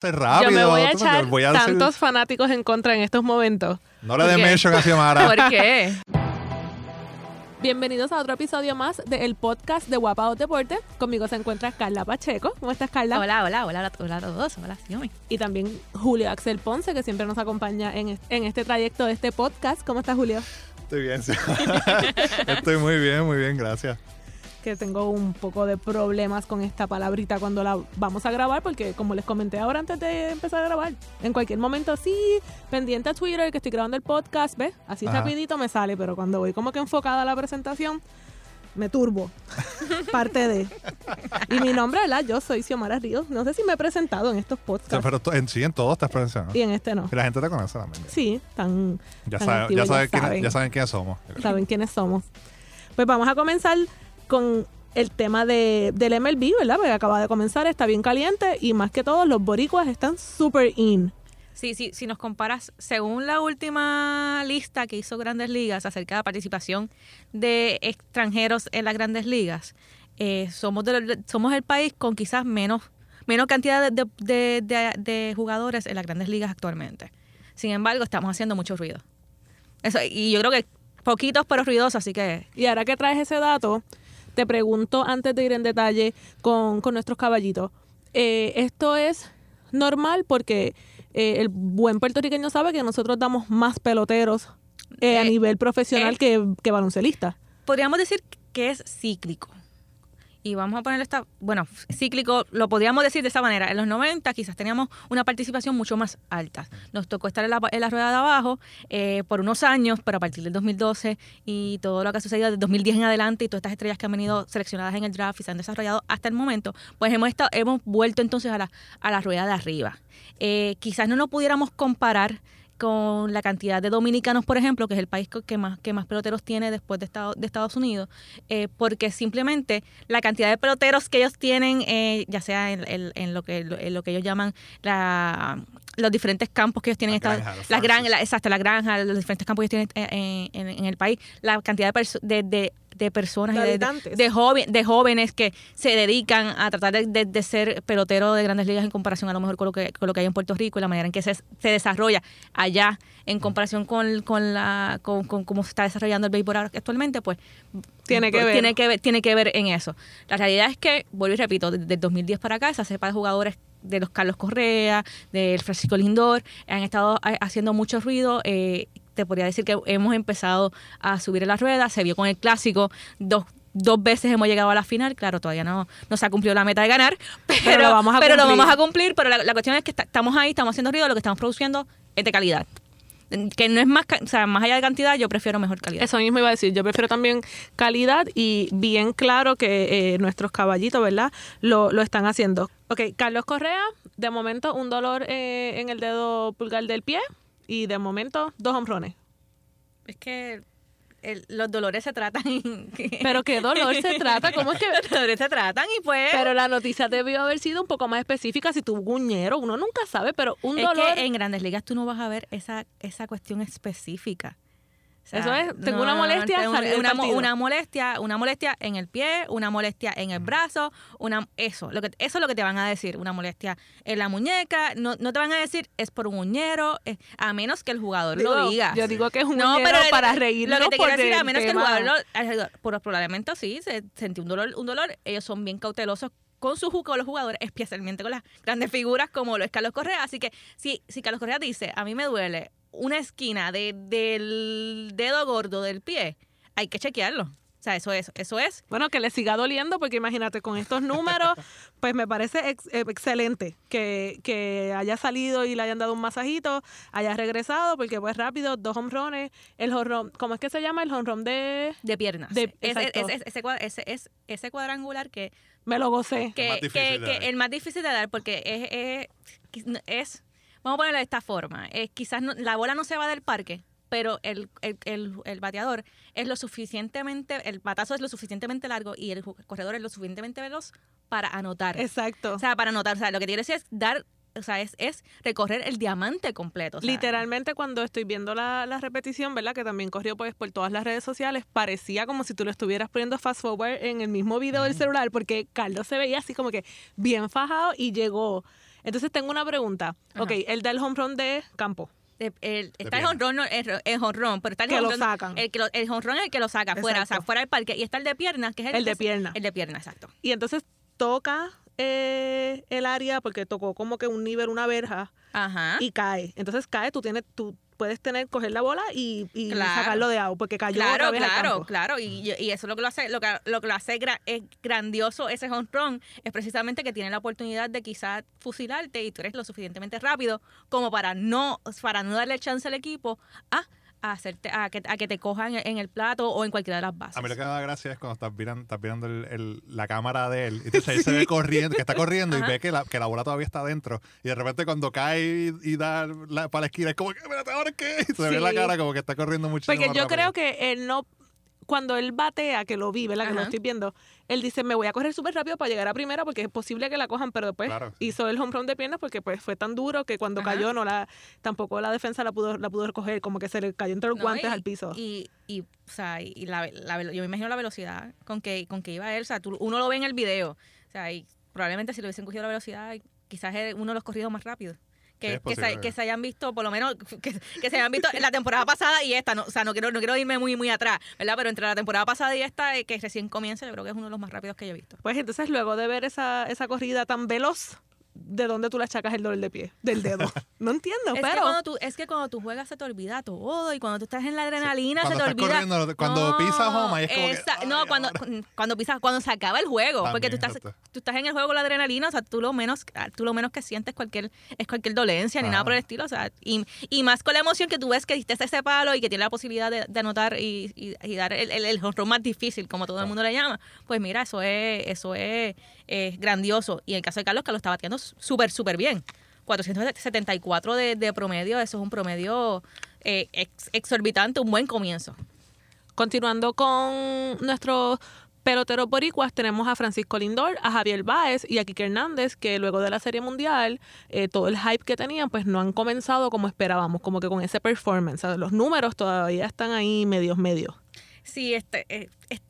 Este rápido. Yo me voy a echar voy a hacer- tantos fanáticos en contra en estos momentos. No le dé mention a Xiomara. ¿Por qué? Bienvenidos a otro episodio más del podcast de Guapados Deporte. Conmigo se encuentra Carla Pacheco. ¿Cómo estás, Carla? Hola, hola, hola, hola a todos. Hola, Xiomara. Y también Julio Axel Ponce, que siempre nos acompaña en, est- en este trayecto de este podcast. ¿Cómo estás, Julio? Estoy bien, sí. Estoy muy bien, muy bien, gracias. Que tengo un poco de problemas con esta palabrita cuando la vamos a grabar, porque como les comenté ahora antes de empezar a grabar, en cualquier momento sí, pendiente a Twitter, que estoy grabando el podcast, ¿ves? Así Ajá. rapidito me sale, pero cuando voy como que enfocada a la presentación, me turbo. Parte de. Y mi nombre, ¿verdad? Yo soy Xiomara Ríos. No sé si me he presentado en estos O sea, podcasts. pero en, sí, en todo estás presentando. Y en este no. Y la gente te conoce también. Sí, tan, Ya, Tan sabe- activo, ya, ya saben quién- saben. ya saben quiénes somos. saben quiénes somos. Pues vamos a comenzar con el tema de, del MLB, ¿verdad? Porque acaba de comenzar, está bien caliente y más que todo los boricuas están super in. Sí, sí, si nos comparas, según la última lista que hizo Grandes Ligas acerca de la participación de extranjeros en las Grandes Ligas, eh, somos, de somos el país con quizás menos, menos cantidad de, de- de- de jugadores en las Grandes Ligas actualmente. Sin embargo, estamos haciendo mucho ruido. Eso, y yo creo que poquitos pero ruidosos, así que Y ahora que traes ese dato, te pregunto antes de ir en detalle con, con nuestros caballitos. eh, esto es normal porque eh, el buen puertorriqueño sabe que nosotros damos más peloteros eh, a nivel profesional que, que baloncelistas. podríamos decir que es cíclico. Y vamos a ponerle esta, bueno, cíclico, lo podríamos decir de esa manera. En los 90 quizás teníamos una participación mucho más alta. Nos tocó estar en la, en la rueda de abajo eh, por unos años, pero a partir del 2012 y todo lo que ha sucedido desde 2010 en adelante y todas estas estrellas que han venido seleccionadas en el draft y se han desarrollado hasta el momento, pues hemos, estado, hemos vuelto entonces a la, a la rueda de arriba. Eh, quizás no nos pudiéramos comparar con la cantidad de dominicanos, por ejemplo, que es el país que más, que más peloteros tiene después de, Estado- de Estados Unidos, eh, porque simplemente la cantidad de peloteros que ellos tienen, eh, ya sea en, en- en lo que, en lo que ellos llaman la, los diferentes campos que ellos tienen, granjas, los las gran- la- exacto, la granja, los diferentes campos que ellos tienen eh, en, en- el país, la cantidad de, de, de- de personas, De joven- de jóvenes que se dedican a tratar de, de- de ser pelotero de grandes ligas en comparación a lo mejor con lo que, con lo que hay en Puerto Rico y la manera en que se, se desarrolla allá en comparación con, con, la, con, con cómo se está desarrollando el béisbol actualmente, pues Tiene que ver. Tiene que ver, tiene que ver en eso. La realidad es que, vuelvo y repito, desde el 2010 para acá, esa cepa de jugadores de los Carlos Correa, del Francisco Lindor, han estado ha- haciendo mucho ruido. eh, te podría decir que hemos empezado a subir en la rueda, se vio con el clásico, dos, dos veces hemos llegado a la final, claro, todavía no, no se ha cumplido la meta de ganar, pero, lo vamos a pero lo cumplir. vamos a cumplir, pero la, la cuestión es que está- estamos ahí, estamos haciendo ruido, lo que estamos produciendo es de calidad. Que no es más, o sea, más allá de cantidad, yo prefiero mejor calidad. Eso mismo iba a decir. Yo prefiero también calidad y bien claro que eh, nuestros caballitos, ¿verdad? Lo, lo están haciendo. Ok, Carlos Correa, de momento un dolor eh, en el dedo pulgar del pie y de momento dos hombrones. Es que el- los dolores se tratan. Pero qué dolor se trata, ¿cómo es que...? los dolores se tratan y pues. Pero la noticia debió haber sido un poco más específica si tuvo un ñero. Uno nunca sabe, pero un es dolor... que en grandes ligas tú no vas a ver esa, esa cuestión específica. Eso es, tengo una molestia, una, molestia, una molestia en el pie, una molestia en el brazo, una eso, lo que eso es lo que te van a decir, una molestia en la muñeca, no, no te van a decir es por un uñero, a menos que el jugador Digo, lo diga. Yo digo que es un No, ñero pero para reírnos Lo que te quiero por decir, a menos que el jugador, lo- por- probablemente sí, se sentí un dolor, un dolor. Ellos son bien cautelosos con su ju- con los jugadores, especialmente con las grandes figuras como lo es Carlos Correa. Así que si, si Carlos Correa dice, a mí me duele una esquina de- del dedo gordo del pie, hay que chequearlo. O sea, eso es, eso es. Bueno, que le siga doliendo, porque imagínate, con estos números, pues me parece ex- eh, excelente que, que haya salido y le hayan dado un masajito, haya regresado, porque pues rápido, dos honrones, el honrón, ¿cómo es que se llama? El honrón de... De piernas. De- Es- es- exacto. es- ese, ese, es, ese cuadrangular que, Me lo gocé. que, más difícil que- de que el más difícil de dar porque es, es, es- vamos a ponerlo de esta forma, es, quizás no- la bola no se va del parque, pero el, el, el- el bateador es lo suficientemente, el batazo es lo suficientemente largo y el corredor es lo suficientemente veloz para anotar. Exacto. o sea, para anotar, o sea, lo que quiere decir es dar, o sea, es, es recorrer el diamante completo. o sea, Literalmente cuando estoy viendo la, la repetición, ¿verdad? Que también corrió pues por todas las redes sociales, parecía como si tú lo estuvieras poniendo fast forward en el mismo video del celular, porque Carlos se veía así como que bien fajado y llegó Entonces tengo una pregunta. Ajá. Ok, el home run de campo. De- el- está el jonrón, no, el, el jonrón, pero está el Que lo jonrón- sacan. El, que lo- el jonrón es el que lo saca fuera, o sea, fuera del parque. Y está el de piernas, que es el, El de pierna. El de pierna, exacto. Y entonces toca eh, el área porque tocó como que un nivel, una verja Ajá. y cae. Entonces cae, tú tienes, tú puedes tener, coger la bola y, y Claro. sacarlo de out porque cayó Claro, otra vez al claro, campo. claro. Y, y eso es lo que lo hace, lo que, lo que lo hace gra- es grandioso ese home run, es precisamente que tiene la oportunidad de quizás fusilarte y tú eres lo suficientemente rápido como para no, para no darle chance al equipo a, a hacerte, a que, a que te cojan en el plato o en cualquiera de las bases. A mí lo que me da gracia es cuando estás mirando, estás mirando el- el- la cámara de él y entonces él se ve corriendo, que está corriendo y ve que la, que la bola todavía está adentro. Y de repente cuando cae y, y da la, para la esquina es como ¿ahora qué? Y se ve Sí. la cara como que está corriendo muchísimo Porque yo rápido. creo que él no, cuando él batea, que lo vi, ¿verdad? Que lo Ajá. estoy viendo, él dice, me voy a correr súper rápido para llegar a primera porque es posible que la cojan, pero después Claro. hizo el home run de piernas porque pues fue tan duro que cuando Ajá. cayó no la, tampoco la defensa la pudo, la pudo recoger, como que se le cayó entre los No, guantes y- al piso. Y, y, o sea, y la, la yo me imagino la velocidad con que, con que iba él. O sea, tú- uno lo ve en el video. O sea, y probablemente si le hubiesen cogido la velocidad, quizás es uno de los corridos más rápidos. Que, que, se, que se hayan visto, por lo menos, que, que se hayan visto en la temporada pasada y esta. No, o sea, no quiero, no quiero irme muy, muy atrás, ¿verdad? Pero entre la temporada pasada y esta, eh, que recién comienza, yo creo que es uno de los más rápidos que yo he visto. Pues entonces luego de ver esa, esa corrida tan veloz, ¿de dónde tú le achacas el dolor de pie? Del dedo. No entiendo, es, que pero... cuando tú, es que cuando tú juegas se te olvida todo y cuando tú estás en la adrenalina se te estás olvida. corriendo, cuando pisas home, ahí es como que, esa- no, cuando, cuando pisas, cuando se acaba el juego, porque tú estás, tú estás en el juego con la adrenalina, o sea, tú lo menos, tú lo menos que sientes cualquier, es cualquier dolencia ni nada por el estilo, o sea, y, y más con la emoción que tú ves que diste ese palo y que tiene la posibilidad de, de anotar y, y- y dar el, el, el más difícil, como todo el mundo le llama, pues mira, eso es, eso es, es grandioso. Y en el caso de Carlos, Carlos está bateando súper, súper bien. 474 de, de promedio, eso es un promedio eh, ex- exorbitante, un buen comienzo. Continuando con nuestros peloteros boricuas, tenemos a Francisco Lindor, a Javier Báez y a Kike Hernández, que luego de la Serie Mundial, eh, todo el hype que tenían, pues no han comenzado como esperábamos, como que con ese performance. Los números todavía están ahí medios, medios. Sí, este, eh,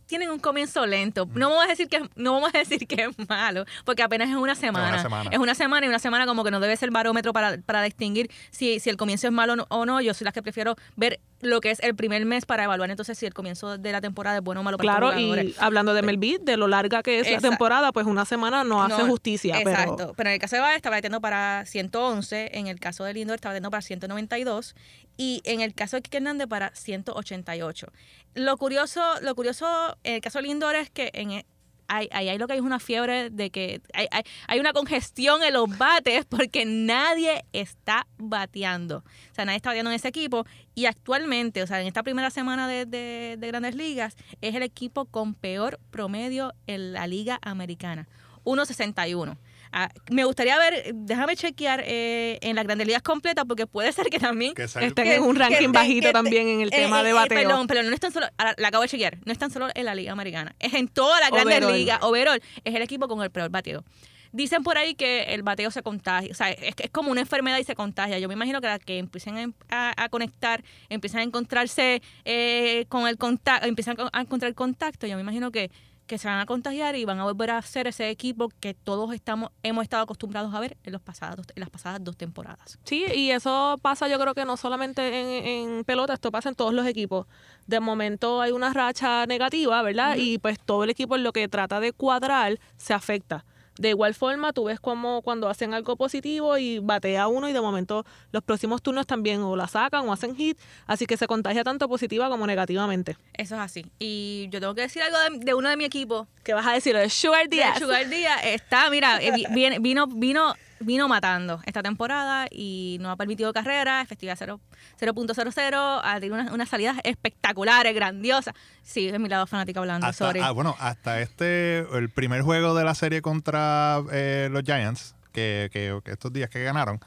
tienen un comienzo lento. No vamos a decir que no vamos a decir que es malo, porque apenas es una semana. semana. Es una semana y una semana como que no debe ser barómetro para, para distinguir si, si el comienzo es malo o no- o no. Yo soy la que prefiero ver lo que es el primer mes para evaluar entonces si el comienzo de la temporada es bueno o malo para Claro, y hablando de Melvin, de lo larga que es la temporada, pues una semana no, hace No, justicia. Exacto. Pero Pero en el caso de Baez estaba bateando para 111, en el caso de Lindor estaba bateando para 192 y en el caso de Kike Hernández para 188. Lo curioso, lo curioso el caso de Lindor es que en e- hay, hay, hay lo que hay es una fiebre de que hay, hay, hay una congestión en los bates porque nadie está bateando. O sea, nadie está bateando en ese equipo. Y actualmente, o sea, en esta primera semana de, de- de grandes ligas, es el equipo con peor promedio en la liga americana. 1.61. Ah, me gustaría ver, déjame chequear eh, en las grandes ligas completas porque puede ser que también Que estén que- en un ranking que- bajito que- también en el eh, tema eh, de eh, bateo. Perdón, pero no es tan solo, la acabo de chequear, no es tan solo en la Liga Americana, es en toda la grandes ligas. Overall, es el equipo con el peor bateo. Dicen por ahí que el bateo se contagia, o sea, es, es como una enfermedad y se contagia. Yo me imagino que la que empiecen a, a conectar, empiezan a encontrarse eh, con el contacto, empiezan a encontrar contacto, yo me imagino que, que se van a contagiar y van a volver a ser ese equipo que todos estamos hemos estado acostumbrados a ver en, los pasados, en las pasadas dos temporadas. Sí, y eso pasa yo creo que no solamente en, en pelota, esto pasa en todos los equipos. De momento hay una racha negativa, ¿verdad? Y pues todo el equipo en lo que trata de cuadrar se afecta. De igual forma, tú ves como cuando hacen algo positivo y batea uno y de momento los próximos turnos también o la sacan o hacen hit, así que se contagia tanto positiva como negativamente. Eso es así. Y yo tengo que decir algo de, de uno de mi equipo, ¿Qué vas a decir? De Sugar De Díaz. Sugar Díaz está, mira, eh, vino, vino, vino matando esta temporada y no ha permitido carrera, efectividad cero- 0.00, ha tenido unas, unas salidas espectaculares, grandiosas. Sí, es mi lado fanático hablando, Hasta, sorry. ah, bueno, hasta este, el primer juego de la serie contra eh, los Giants, que, que- que estos días que ganaron,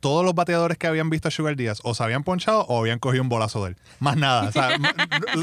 todos los bateadores que habían visto a Sugar Díaz o se habían ponchado o habían cogido un bolazo de él. Más nada. O sea, m-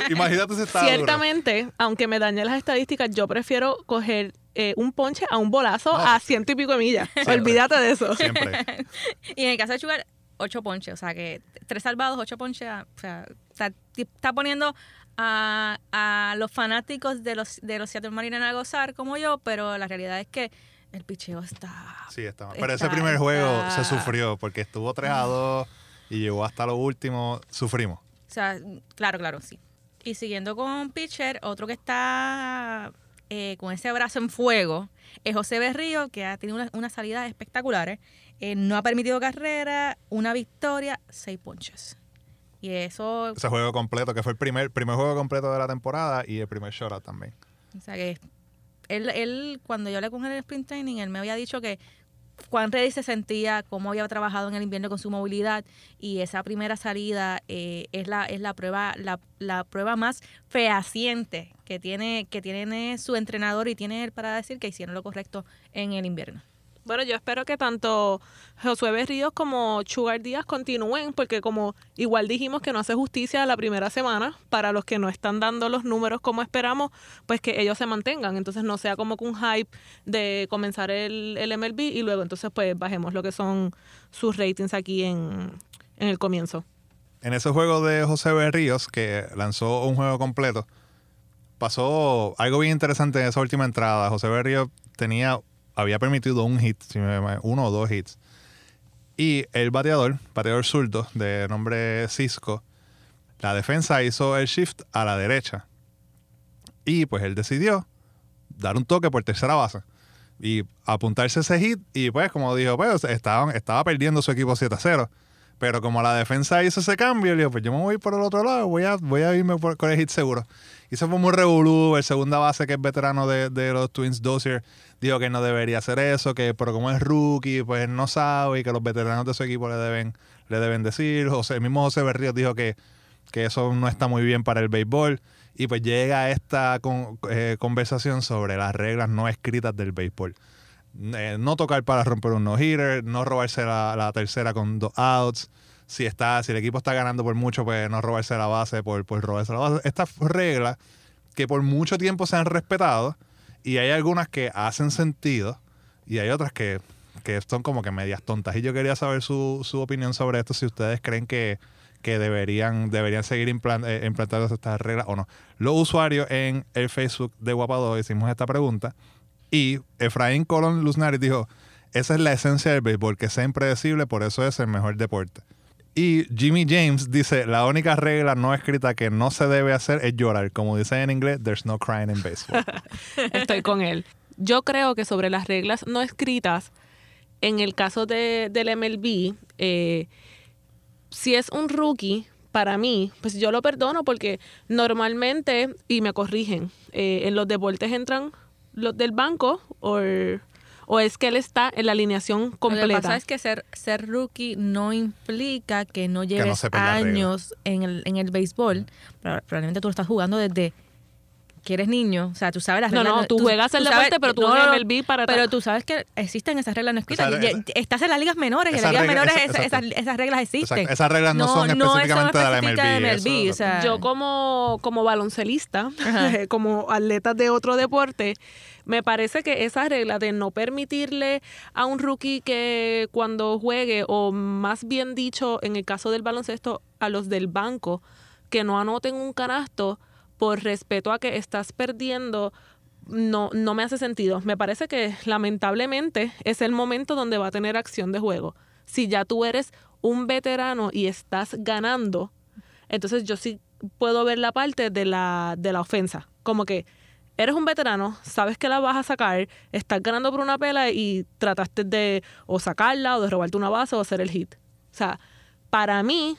imagínate si estaba duro. Ciertamente, aunque me dañe las estadísticas, yo prefiero coger eh, un ponche a un bolazo No. a ciento y pico de millas. Siempre. Olvídate de eso. Siempre. Y en el caso de Sugar, ocho ponches, o sea que tres salvados, ocho ponches, ah, o sea, está, está poniendo a, a los fanáticos de los, de los Seattle Mariners a gozar como yo, pero la realidad es que el picheo está... Sí, está mal. Pero ese primer juego está- se sufrió porque estuvo 3 a 2 y llegó hasta lo último. Sufrimos. O sea, claro, claro, sí. Y siguiendo con pitcher, otro que está eh, con ese brazo en fuego es José Berrío, que ha tenido una- unas salidas espectaculares. Eh, no ha permitido carrera, una victoria, seis ponches. Y eso, Ese juego completo, que fue el primer, primer juego completo de la temporada y el primer shutout también. o sea que él, él, cuando yo hablé con él en el sprint training, él me había dicho que cuán ready se sentía, cómo había trabajado en el invierno con su movilidad y esa primera salida eh, es la es la prueba la, la prueba más fehaciente que tiene que tiene su entrenador y tiene él para decir que hicieron lo correcto en el invierno. Bueno, yo espero que tanto Josué Berríos como Sugar Díaz continúen, porque como igual dijimos que no hace justicia la primera semana, para los que no están dando los números como esperamos, pues que ellos se mantengan. Entonces no sea como que un hype de comenzar el, el MLB y luego entonces pues bajemos lo que son sus ratings aquí en, en el comienzo. En ese juego de José Berríos, que lanzó un juego completo, pasó algo bien interesante en esa última entrada. José Berríos tenía, había permitido un hit, uno o dos hits. Y el bateador, bateador zurdo, de nombre Cisco, la defensa hizo el shift a la derecha. Y pues él decidió dar un toque por tercera base. Y apuntarse ese hit. Y pues, como dijo, pues estaban, estaba perdiendo su equipo 7 a 0. Pero como la defensa hizo ese cambio, le digo, pues yo me voy por el otro lado, voy a, voy a irme por, el hit seguro. Y se fue muy revolú. El segunda base, que es veterano de, de los Twins Dozier, dijo que no debería hacer eso, que pero como es rookie, pues no sabe y que los veteranos de su equipo le deben, le deben decir. José, el mismo José Berríos dijo que, que eso no está muy bien para el béisbol. Y pues llega esta eh, conversación sobre las reglas no escritas del béisbol. Eh, no tocar para romper un no-hitter, no robarse la, tercera con dos outs. Si, está, si el equipo está ganando por mucho, pues no robarse la base por, por robarse la base. Estas reglas que por mucho tiempo se han respetado y hay algunas que hacen sentido y hay otras que, que son como que medias tontas. Y yo quería saber su, su opinión sobre esto, si ustedes creen que, que deberían, deberían seguir implan- eh, implantando estas reglas o no. Los usuarios en el Facebook de Guapado hicimos esta pregunta y Efraín Colón Luznaris dijo, esa es la esencia del béisbol, que sea impredecible, por eso es el mejor deporte. Y Jimmy James dice, la única regla no escrita que no se debe hacer es llorar. Como dice en inglés, there's no crying in baseball. Estoy con él. Yo creo que sobre las reglas no escritas, en el caso de, del MLB, eh, si es un rookie, para mí, pues yo lo perdono porque normalmente, y me corrigen, eh, en los deportes entran los del banco o, o es que él está en la alineación Lo que completa. pasa es que ser, ser rookie no implica que no lleves las reglas. años en el, en el béisbol. Probablemente tú lo estás jugando desde que eres niño. O sea, tú sabes las No, reglas. no, tú juegas el sabes- deporte, pero tú no, en no, MLB para Pero tú sabes que existen esas reglas no escritas. Esa- Y- esa- estás en las ligas menores y en las ligas regla- menores esa- esas, esas, reglas existen. Exacto. Esas reglas no son específicamente de la MLB, MLB, eso- o sea, Yo como, como baloncelista, Ajá. como atleta de otro deporte, me parece que esa regla de no permitirle a un rookie que cuando juegue, o más bien dicho, en el caso del baloncesto, a los del banco, que no anoten un canasto por respeto a que estás perdiendo, no, no me hace sentido. Me parece que lamentablemente es el momento donde va a tener acción de juego. Si ya tú eres un veterano y estás ganando, entonces yo sí puedo ver la parte de la, de la ofensa. Como que eres un veterano, sabes que la vas a sacar, estás ganando por una pela y trataste de o sacarla o de robarte una base o hacer el hit. O sea, para mí,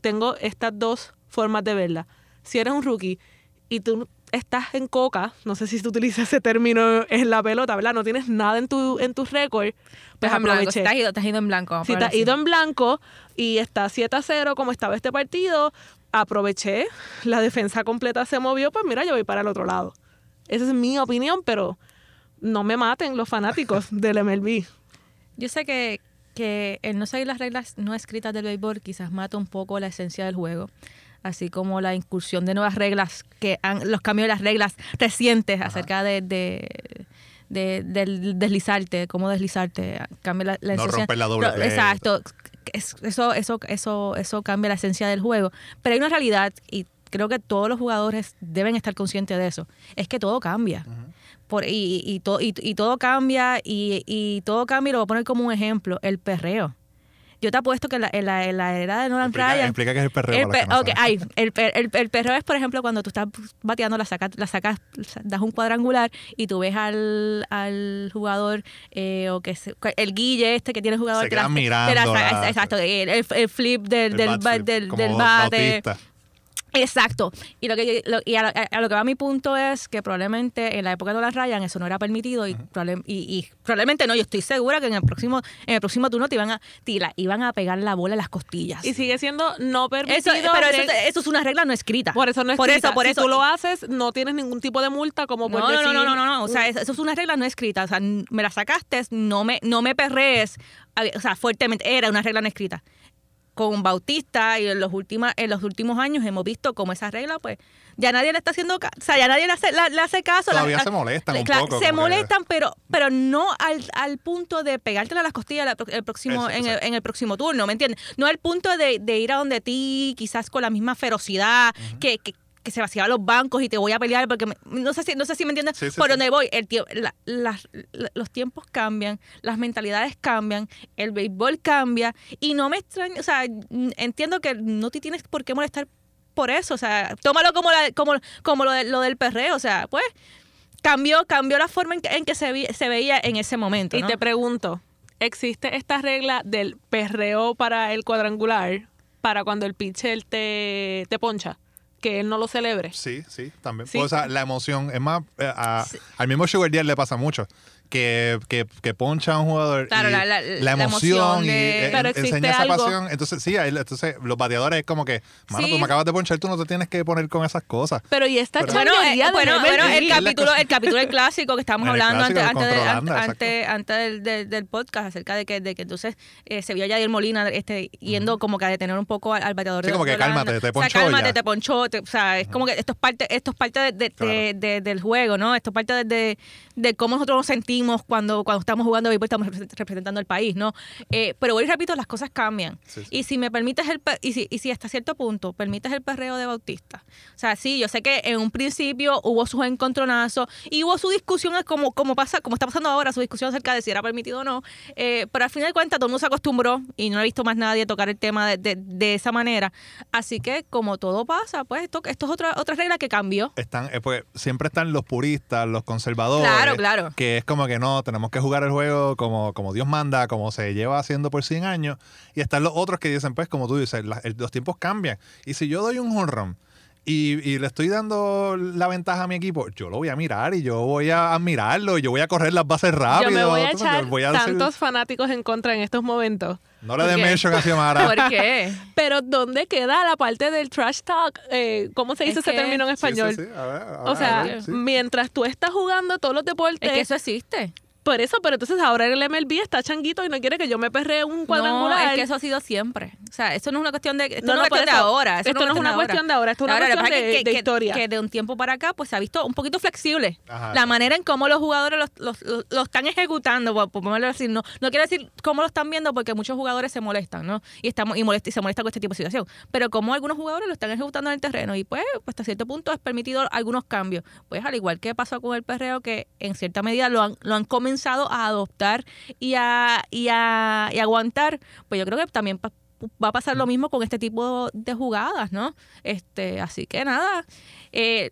tengo estas dos formas de verla. Si eres un rookie y tú estás en coca, no sé si tú utilizas ese término en la pelota, ¿verdad? No tienes nada en tu, en tu récord, pues blanco, aproveché. Te has ido, te has ido en blanco. Si te has ido en blanco y está 7 a 0 como estaba este partido, aproveché, la defensa completa se movió, pues mira, yo voy para el otro lado. Esa es mi opinión, pero no me maten los fanáticos del MLB. Yo sé que, que el no seguir las reglas no escritas del béisbol quizás mata un poco la esencia del juego, así como la incursión de nuevas reglas, que han, los cambios de las reglas recientes acerca de, de, de- del deslizarte, cómo deslizarte, cambia la, la No esencia. romper la doble play. Exacto, es- eso, eso, eso, eso cambia la esencia del juego. Pero hay una realidad y creo que todos los jugadores deben estar conscientes de eso, es que todo cambia. por, y, y, to- y, y todo cambia, y, y todo cambia, y lo voy a poner como un ejemplo, el perreo. Yo te apuesto que en la, en la, en la era de Nolan Explica, Ryan... explica qué es el perreo. El, para los pe- que no ok, saben. ay, el, per- el, el perreo es, por ejemplo, cuando tú estás bateando, la sacas, la sacas, das un cuadrangular y tú ves al, al jugador eh, o que se- el guille este que tiene el jugador Se que la- mirando la- exacto, el, flip del, El del, bat ba- flip, del, del bate. Bautista. Exacto. Y, lo que, lo- y a, lo- a lo que va mi punto es que probablemente en la época de Nolan Ryan eso no era permitido y, probable- y, y probablemente no. Yo estoy segura que en el próximo en el próximo turno te iban a, te la- iban a pegar la bola en las costillas. Y sigue siendo no Eso, permitido. pero eso, de- eso es una regla no escrita. por eso no es Por eso, por si eso. tú lo haces, no tienes ningún tipo de multa como por no, no, decir... no, no, no, no, O sea, eso, eso es una regla no escrita. O sea, me la sacaste, no me, no me perrees. O sea, fuertemente. Era una regla no escrita. Con Bautista y en los, últimos en los últimos años hemos visto como esa regla, pues, ya nadie le está haciendo caso. O sea, ya nadie le hace, la- le hace caso. La- Todavía la- se molestan un Claro, poco, Se que- molestan, pero, pero no al, al punto de pegártela a las costillas la el próximo, Eso, en, el, en el próximo turno, ¿me entiendes? No al punto de, de ir a donde ti, quizás con la misma ferocidad, que, que, que se vaciaban los bancos y te voy a pelear porque me- no sé si no sé si me entiendes Sí, sí, por sí. donde voy el la- los tiempos cambian las mentalidades cambian el béisbol cambia y no me extraña o sea entiendo que no te tienes por qué molestar por eso o sea tómalo como la- como como lo, de- lo del perreo o sea pues cambió cambió la forma en que, en que se, vi- se veía en ese momento Y te pregunto, ¿existe esta regla del perreo para el cuadrangular para cuando el pitcher te, te poncha? Que él no lo celebre. Sí, sí, también. Sí. O sea, la emoción. Es más, eh, a- al mismo Sugar Díaz le pasa mucho. Que, que, que poncha a un jugador. Claro, y la- la- la emoción, emoción y de- eh, en- enseña esa algo- pasión. Entonces, sí, ahí- entonces los bateadores es como que, mano, Sí. tú me acabas de ponchar, tú no te tienes que poner con esas cosas. Pero y esta Pero- Bueno, eh, de bueno, el capítulo, el capítulo del clásico que estábamos El hablando clásico antes, antes, de- antes, Holanda, antes, antes del, del- del podcast acerca de que, de que entonces eh, se vio a Yadier Molina este, yendo como que a detener un poco al, al bateador Sí, de como que cálmate, te O sea, ponchó cálmate, ya. te ponchó. te- o sea, es como que esto es parte, esto es parte de, de- Claro. de- de- del juego, ¿no? Esto es parte de, de- de cómo nosotros nos sentimos cuando, cuando estamos jugando béisbol, estamos represent- representando al país, ¿no? Eh, pero hoy repito, las cosas cambian. Sí, sí. Y si me permites el y si, y si hasta cierto punto permites el perreo de Bautista. O sea, sí, yo sé que en un principio hubo sus encontronazos y hubo su discusión como, como pasa, como está pasando ahora, su discusión acerca de si era permitido o no. Eh, pero al final de cuentas todo el mundo se acostumbró y no he visto más nadie tocar el tema de, de- de esa manera. Así que como todo pasa, pues esto, esto es otra, otra regla que cambió. Están, eh, porque siempre están los puristas, los conservadores. Claro, claro. Que es como que no, tenemos que jugar el juego como, como Dios manda, como se lleva haciendo por 100 años. Y están los otros que dicen, pues, como tú dices, la- el- los tiempos cambian. Y si yo doy un home run y, y le estoy dando la ventaja a mi equipo, yo lo voy a mirar y yo voy a admirarlo y yo voy a correr las bases rápido. Yo me voy a tú, echar voy a decir- tantos fanáticos en contra en estos momentos. No le dé mention a Xiomara. ¿Por qué? Pero ¿dónde queda la parte del trash talk? Eh, ¿Cómo se dice Es ese que- término en Sí, sí, español? sí, a ver, a O sea, a ver, sí. mientras tú estás jugando todos los deportes, Es que eso existe. Por eso, pero entonces ahora el MLB está changuito y no quiere que yo me perree un No, cuadrangular. es que eso ha sido siempre. O sea, esto no es una cuestión de, esto No, no, no, es una por cuestión de eso. ahora. Esto no es una cuestión de ahora, esto es una Ahora, que cuestión pasa es de- de historia. Que de un tiempo para acá, pues se ha visto un poquito flexible. Ajá, la sí. manera en cómo los jugadores los, los- los- lo están ejecutando, por, por ponerlo así. No, no quiero decir cómo lo están viendo, porque muchos jugadores se molestan, ¿no? Y, estamos, y, molest- y se molestan con este tipo de situación. Pero como algunos jugadores lo están ejecutando en el terreno, y pues, pues hasta cierto punto es permitido algunos cambios. Pues al igual que pasó con el perreo, que en cierta medida lo han, lo han comenzado a adoptar y a, y a, y aguantar, pues yo creo que también va a pasar lo mismo con este tipo de jugadas, ¿no? Este, así que nada, eh,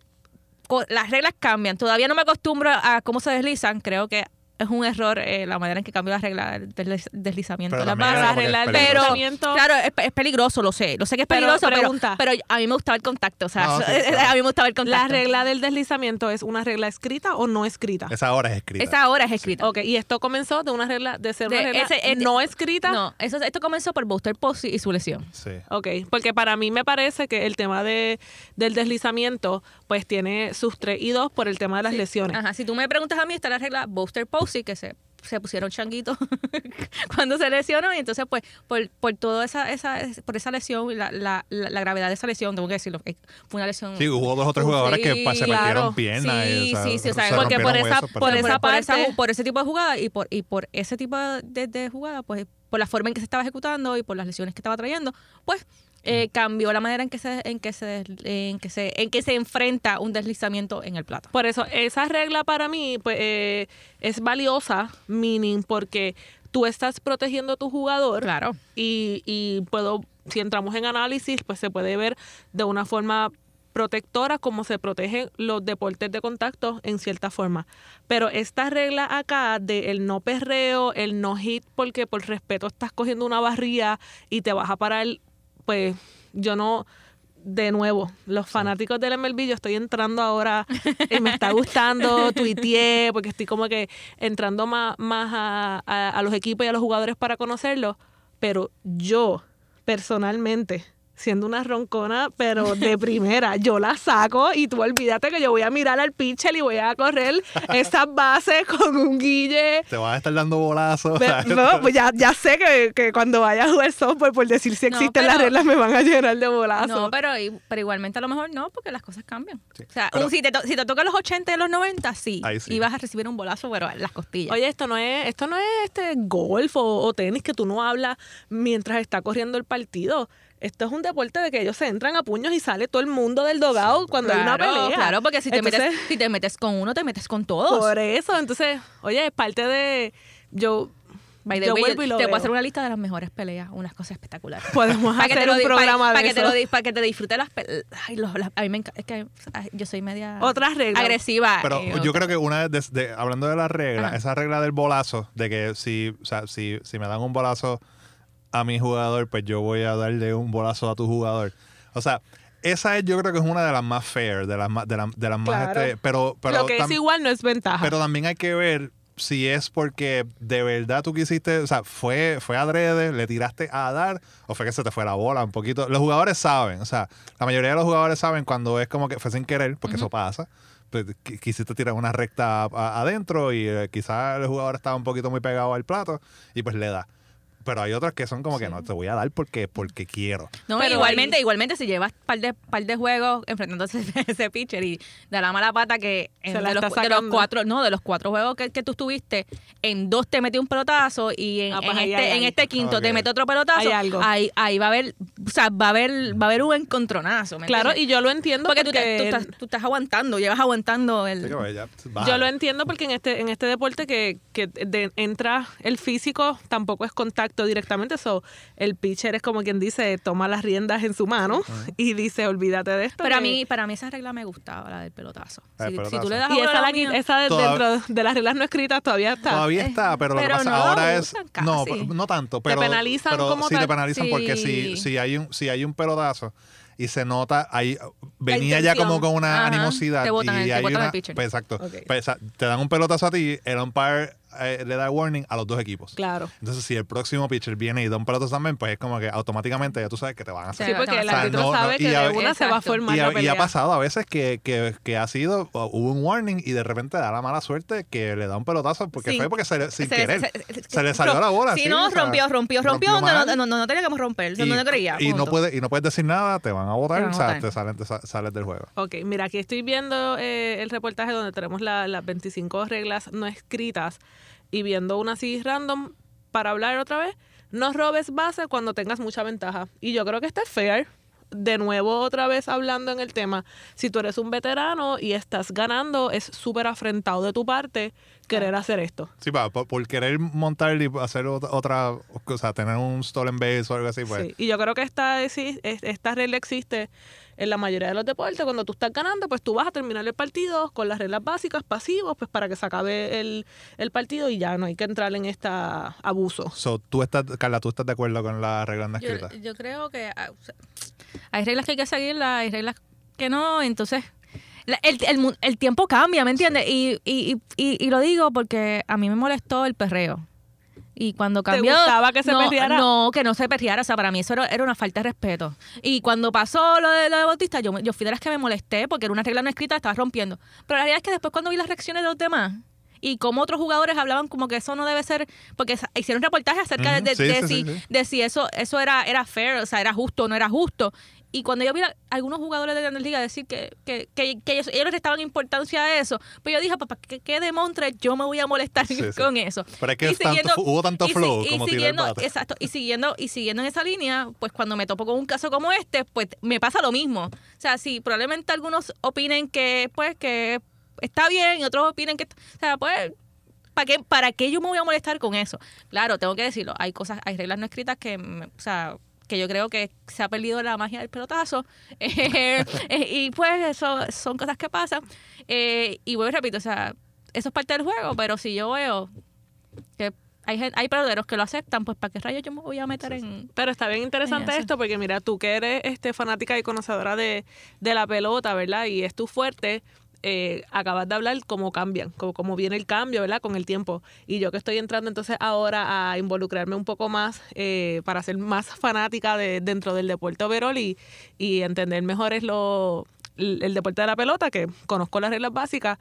las reglas cambian. Todavía no me acostumbro a cómo se deslizan. Creo que es un error eh, la manera en que cambió la regla del desliz- deslizamiento Pero que es arreglar. Pero, deslizamiento. claro, es, es peligroso, lo sé. Lo sé que es peligroso, pero, pregunta. pero a mí me gustaba el contacto. O sea, No, sí, a mí me gustaba el contacto. ¿La regla del deslizamiento es una regla escrita o no escrita? Esa hora es escrita. Esa hora es escrita. Ok, y esto comenzó de una regla, de ser una De regla ese- eh, no escrita. No, eso, esto comenzó por Buster Posey y su lesión. Sí. Ok, porque para mí me parece que el tema de, del deslizamiento pues tiene sus tres y dos por el tema de las Sí. lesiones. Ajá, si tú me preguntas a mí, está la regla Buster Posey, que se, se pusieron changuitos cuando se lesionó, y entonces, pues, por, por toda esa, esa, por esa lesión, la, la, la, la gravedad de esa lesión, tengo que decirlo, eh, fue una lesión. Sí, hubo dos o tres Sí, jugadores que pa- se claro. partieron piernas. Sí, y, o sea, sí, sí, o sea, se porque por esa- huesos, por esa por, esa- parte- por ese tipo de jugada y por, y por ese tipo de, de jugada, pues por la forma en que se estaba ejecutando y por las lesiones que estaba trayendo, pues eh, cambió la manera en que se en que se en que se en que se enfrenta un deslizamiento en el plato. Por eso, esa regla para mí pues, eh, es valiosa, meaning, porque tú estás protegiendo a tu jugador. Claro. Y, y puedo, si entramos en análisis, pues se puede ver de una forma protectora como se protegen los deportes de contacto en cierta forma. Pero esta regla acá de el no perreo, el no hit, porque por respeto estás cogiendo una barría y te vas a parar, pues yo no de nuevo, los fanáticos del MLB, yo estoy entrando ahora y me está gustando, tuiteé, porque estoy como que entrando más, más a, a- a los equipos y a los jugadores para conocerlos, pero yo, personalmente, siendo una roncona, pero de primera, yo la saco y tú olvídate que yo voy a mirar al pitcher y voy a correr esas bases con un guille. Te vas a estar dando bolazos. No, pues ya, ya sé que, que cuando vaya a jugar softball, por decir si No, existen las reglas, me van a llenar de bolazos. No, pero, pero igualmente a lo mejor no, porque las cosas cambian. Sí. O sea, Pero- si, te to- si te toca los 80 y los 90, sí, Ahí sí. y vas a recibir un bolazo, pero en las costillas. Oye, esto no es, esto no es este golf o, o tenis que tú no hablas mientras está corriendo el partido. Esto es un deporte de que ellos se entran a puños y sale todo el mundo del dogado cuando hay una pelea. claro, porque si te, Entonces, metes, si te metes con uno, te metes con todos. Por eso, entonces, oye, es parte de. Yo. By the yo way, vuelvo y lo te voy a hacer una lista de las mejores peleas, unas cosas espectaculares. Podemos Para que, hacer lo, un para- programa para de que te eso. lo para que te disfrutes las peleas. Ay, los- las- a mí me encanta. Es que ay, yo soy media Otras reglas. agresiva. Pero eh, yo creo que una de, de- hablando de las reglas, esa regla del bolazo, de que si, o sea, si, si me dan un bolazo a mi jugador, pues yo voy a darle un bolazo a tu jugador. O sea, esa es, yo creo que es una de las más fair, de las más, de, la- de las más este, pero, pero lo que es igual no es ventaja. pero también hay que ver si es porque de verdad tú quisiste, o sea, fue, fue adrede, le tiraste a dar, o fue que se te fue la bola un poquito. Los jugadores saben, o sea, la mayoría de los jugadores saben cuando es como que fue sin querer, porque eso pasa. Pues, qui- quisiste tirar una recta adentro y eh, quizás el jugador estaba un poquito muy pegado al plato y pues le da. Pero hay otras que son como que no, te voy a dar porque, porque quiero. No, Pero igualmente, ahí- igualmente si llevas par de, par de juegos enfrentándose a ese pitcher y de la mala pata que en- de, los, de los cuatro, no, de los cuatro juegos que, que tú estuviste, en dos te metió un pelotazo y en, Ah, pues en ahí este, en este quinto te mete otro pelotazo, Hay algo. Ahí, ahí va a haber, o sea, va a haber, va a haber un encontronazo. ¿me claro, entiendes? y yo lo entiendo porque, porque, tú, te- tú estás, tú estás aguantando, llevas aguantando el... Pues, ya, Yo lo entiendo porque en este en este deporte que, que de- entra el físico tampoco es contacto directamente, so el pitcher es como quien dice, toma las riendas en su mano y dice, olvídate de esto. Pero a mí, para mí esa regla me gustaba, la del pelotazo. Si, tú le das y esa, a la mía- esa de- dentro de las reglas no escritas todavía está. Todavía está, pero, lo que pasa no ahora es. No, no tanto. Pero, penalizan pero como sí te penalizan porque si, si, hay un, si hay un pelotazo y se nota, ahí venía ya como con una Ajá, animosidad. te botan y te hay botan una, el pues, exacto. Pues, te dan un pelotazo a ti, el umpire eh, le da warning a los dos equipos. Claro. Entonces, si el próximo pitcher viene y da un pelotazo también, pues es como que automáticamente ya tú sabes que te van a hacer. Sí, Sí, porque el o sea, árbitro no, no, sabe y que de una se va a formar Y la ha, y pelea. ha pasado a veces que, que, que ha sido, hubo un warning y de repente da la mala suerte que le da un pelotazo porque Sin- fue porque se le- sin Se- querer. se- Se, se- le salió la bola. Sí, sí, no, o sea, rompió, rompió, rompió, donde no, no, no, no teníamos que romper, donde no quería. y no, punto. puede, y no puedes decir nada, te van a votar, o sea, te salen- te sa- sales del juego. Ok, mira, aquí estoy viendo eh, el reportaje donde tenemos la- las 25 reglas no escritas y viendo una así random para hablar otra vez. No robes base cuando tengas mucha ventaja. Y yo creo que está fair. De nuevo, otra vez hablando en el tema, si tú eres un veterano y estás ganando, es súper afrentado de tu parte querer hacer esto. Sí, pa, por, por querer montar y hacer otra, o sea, tener un stolen base o algo así, pues. Sí, Y yo creo que esta, esta regla existe en la mayoría de los deportes. Cuando tú estás ganando, pues tú vas a terminar el partido con las reglas básicas, pasivos, pues para que se acabe el, el partido y ya no hay que entrar en este abuso. So, tú estás, Carla, ¿tú estás de acuerdo con la regla no escrita? Yo, yo creo que ah, o sea, hay reglas que hay que seguirlas, hay reglas que no, entonces la- el, el el tiempo cambia, ¿me entiendes? Y, y, y, y lo digo porque a mí me molestó el perreo. Y cuando ¿Te cambió... gustaba que se no, perreara? No, que no se perreara. O sea, para mí eso era, era una falta de respeto. Y cuando pasó lo de, lo de Bautista, yo, yo fui de las que me molesté porque era una regla no escrita, estaba rompiendo. Pero la realidad es que después cuando vi las reacciones de los demás y como otros jugadores hablaban como que eso no debe ser, porque hicieron reportajes acerca de, sí, de sí, si, sí. de si eso, eso era, era fair, o sea, era justo o no era justo. Y cuando yo vi a algunos jugadores de Grandes Ligas decir que, que, que, que ellos, ellos les restaban importancia a eso, pues yo dije, papá, ¿qué, qué demontre? Yo me voy a molestar Sí, sí. con eso. Pero es que Y es tanto- siguiendo- hubo tanto flow y como el siguiendo. Exacto, y siguiendo, y siguiendo en esa línea, pues cuando me topo con un caso como este, pues me pasa lo mismo. O sea, sí, probablemente algunos opinen que, pues, que está bien y otros opinen que, o sea, pues, ¿para qué, ¿para qué yo me voy a molestar con eso? Claro, tengo que decirlo, hay cosas, hay reglas no escritas que, o sea, que yo creo que se ha perdido la magia del pelotazo. Eh, eh, y pues eso son cosas que pasan. Eh, y vuelvo y repito, o sea, eso es parte del juego, pero si yo veo que hay, hay peloteros que lo aceptan, pues ¿para qué rayos yo me voy a meter en...? Pero está bien interesante esto porque mira, tú que eres este, fanática y conocedora de, de la pelota, ¿verdad? Y es tu fuerte, eh, acabas de hablar cómo cambian, cómo, cómo viene el cambio, ¿verdad? Con el tiempo. Y yo que estoy entrando entonces ahora a involucrarme un poco más eh, para ser más fanática de, dentro del deporte overall y, y entender mejor es lo, el, el deporte de la pelota, que conozco las reglas básicas,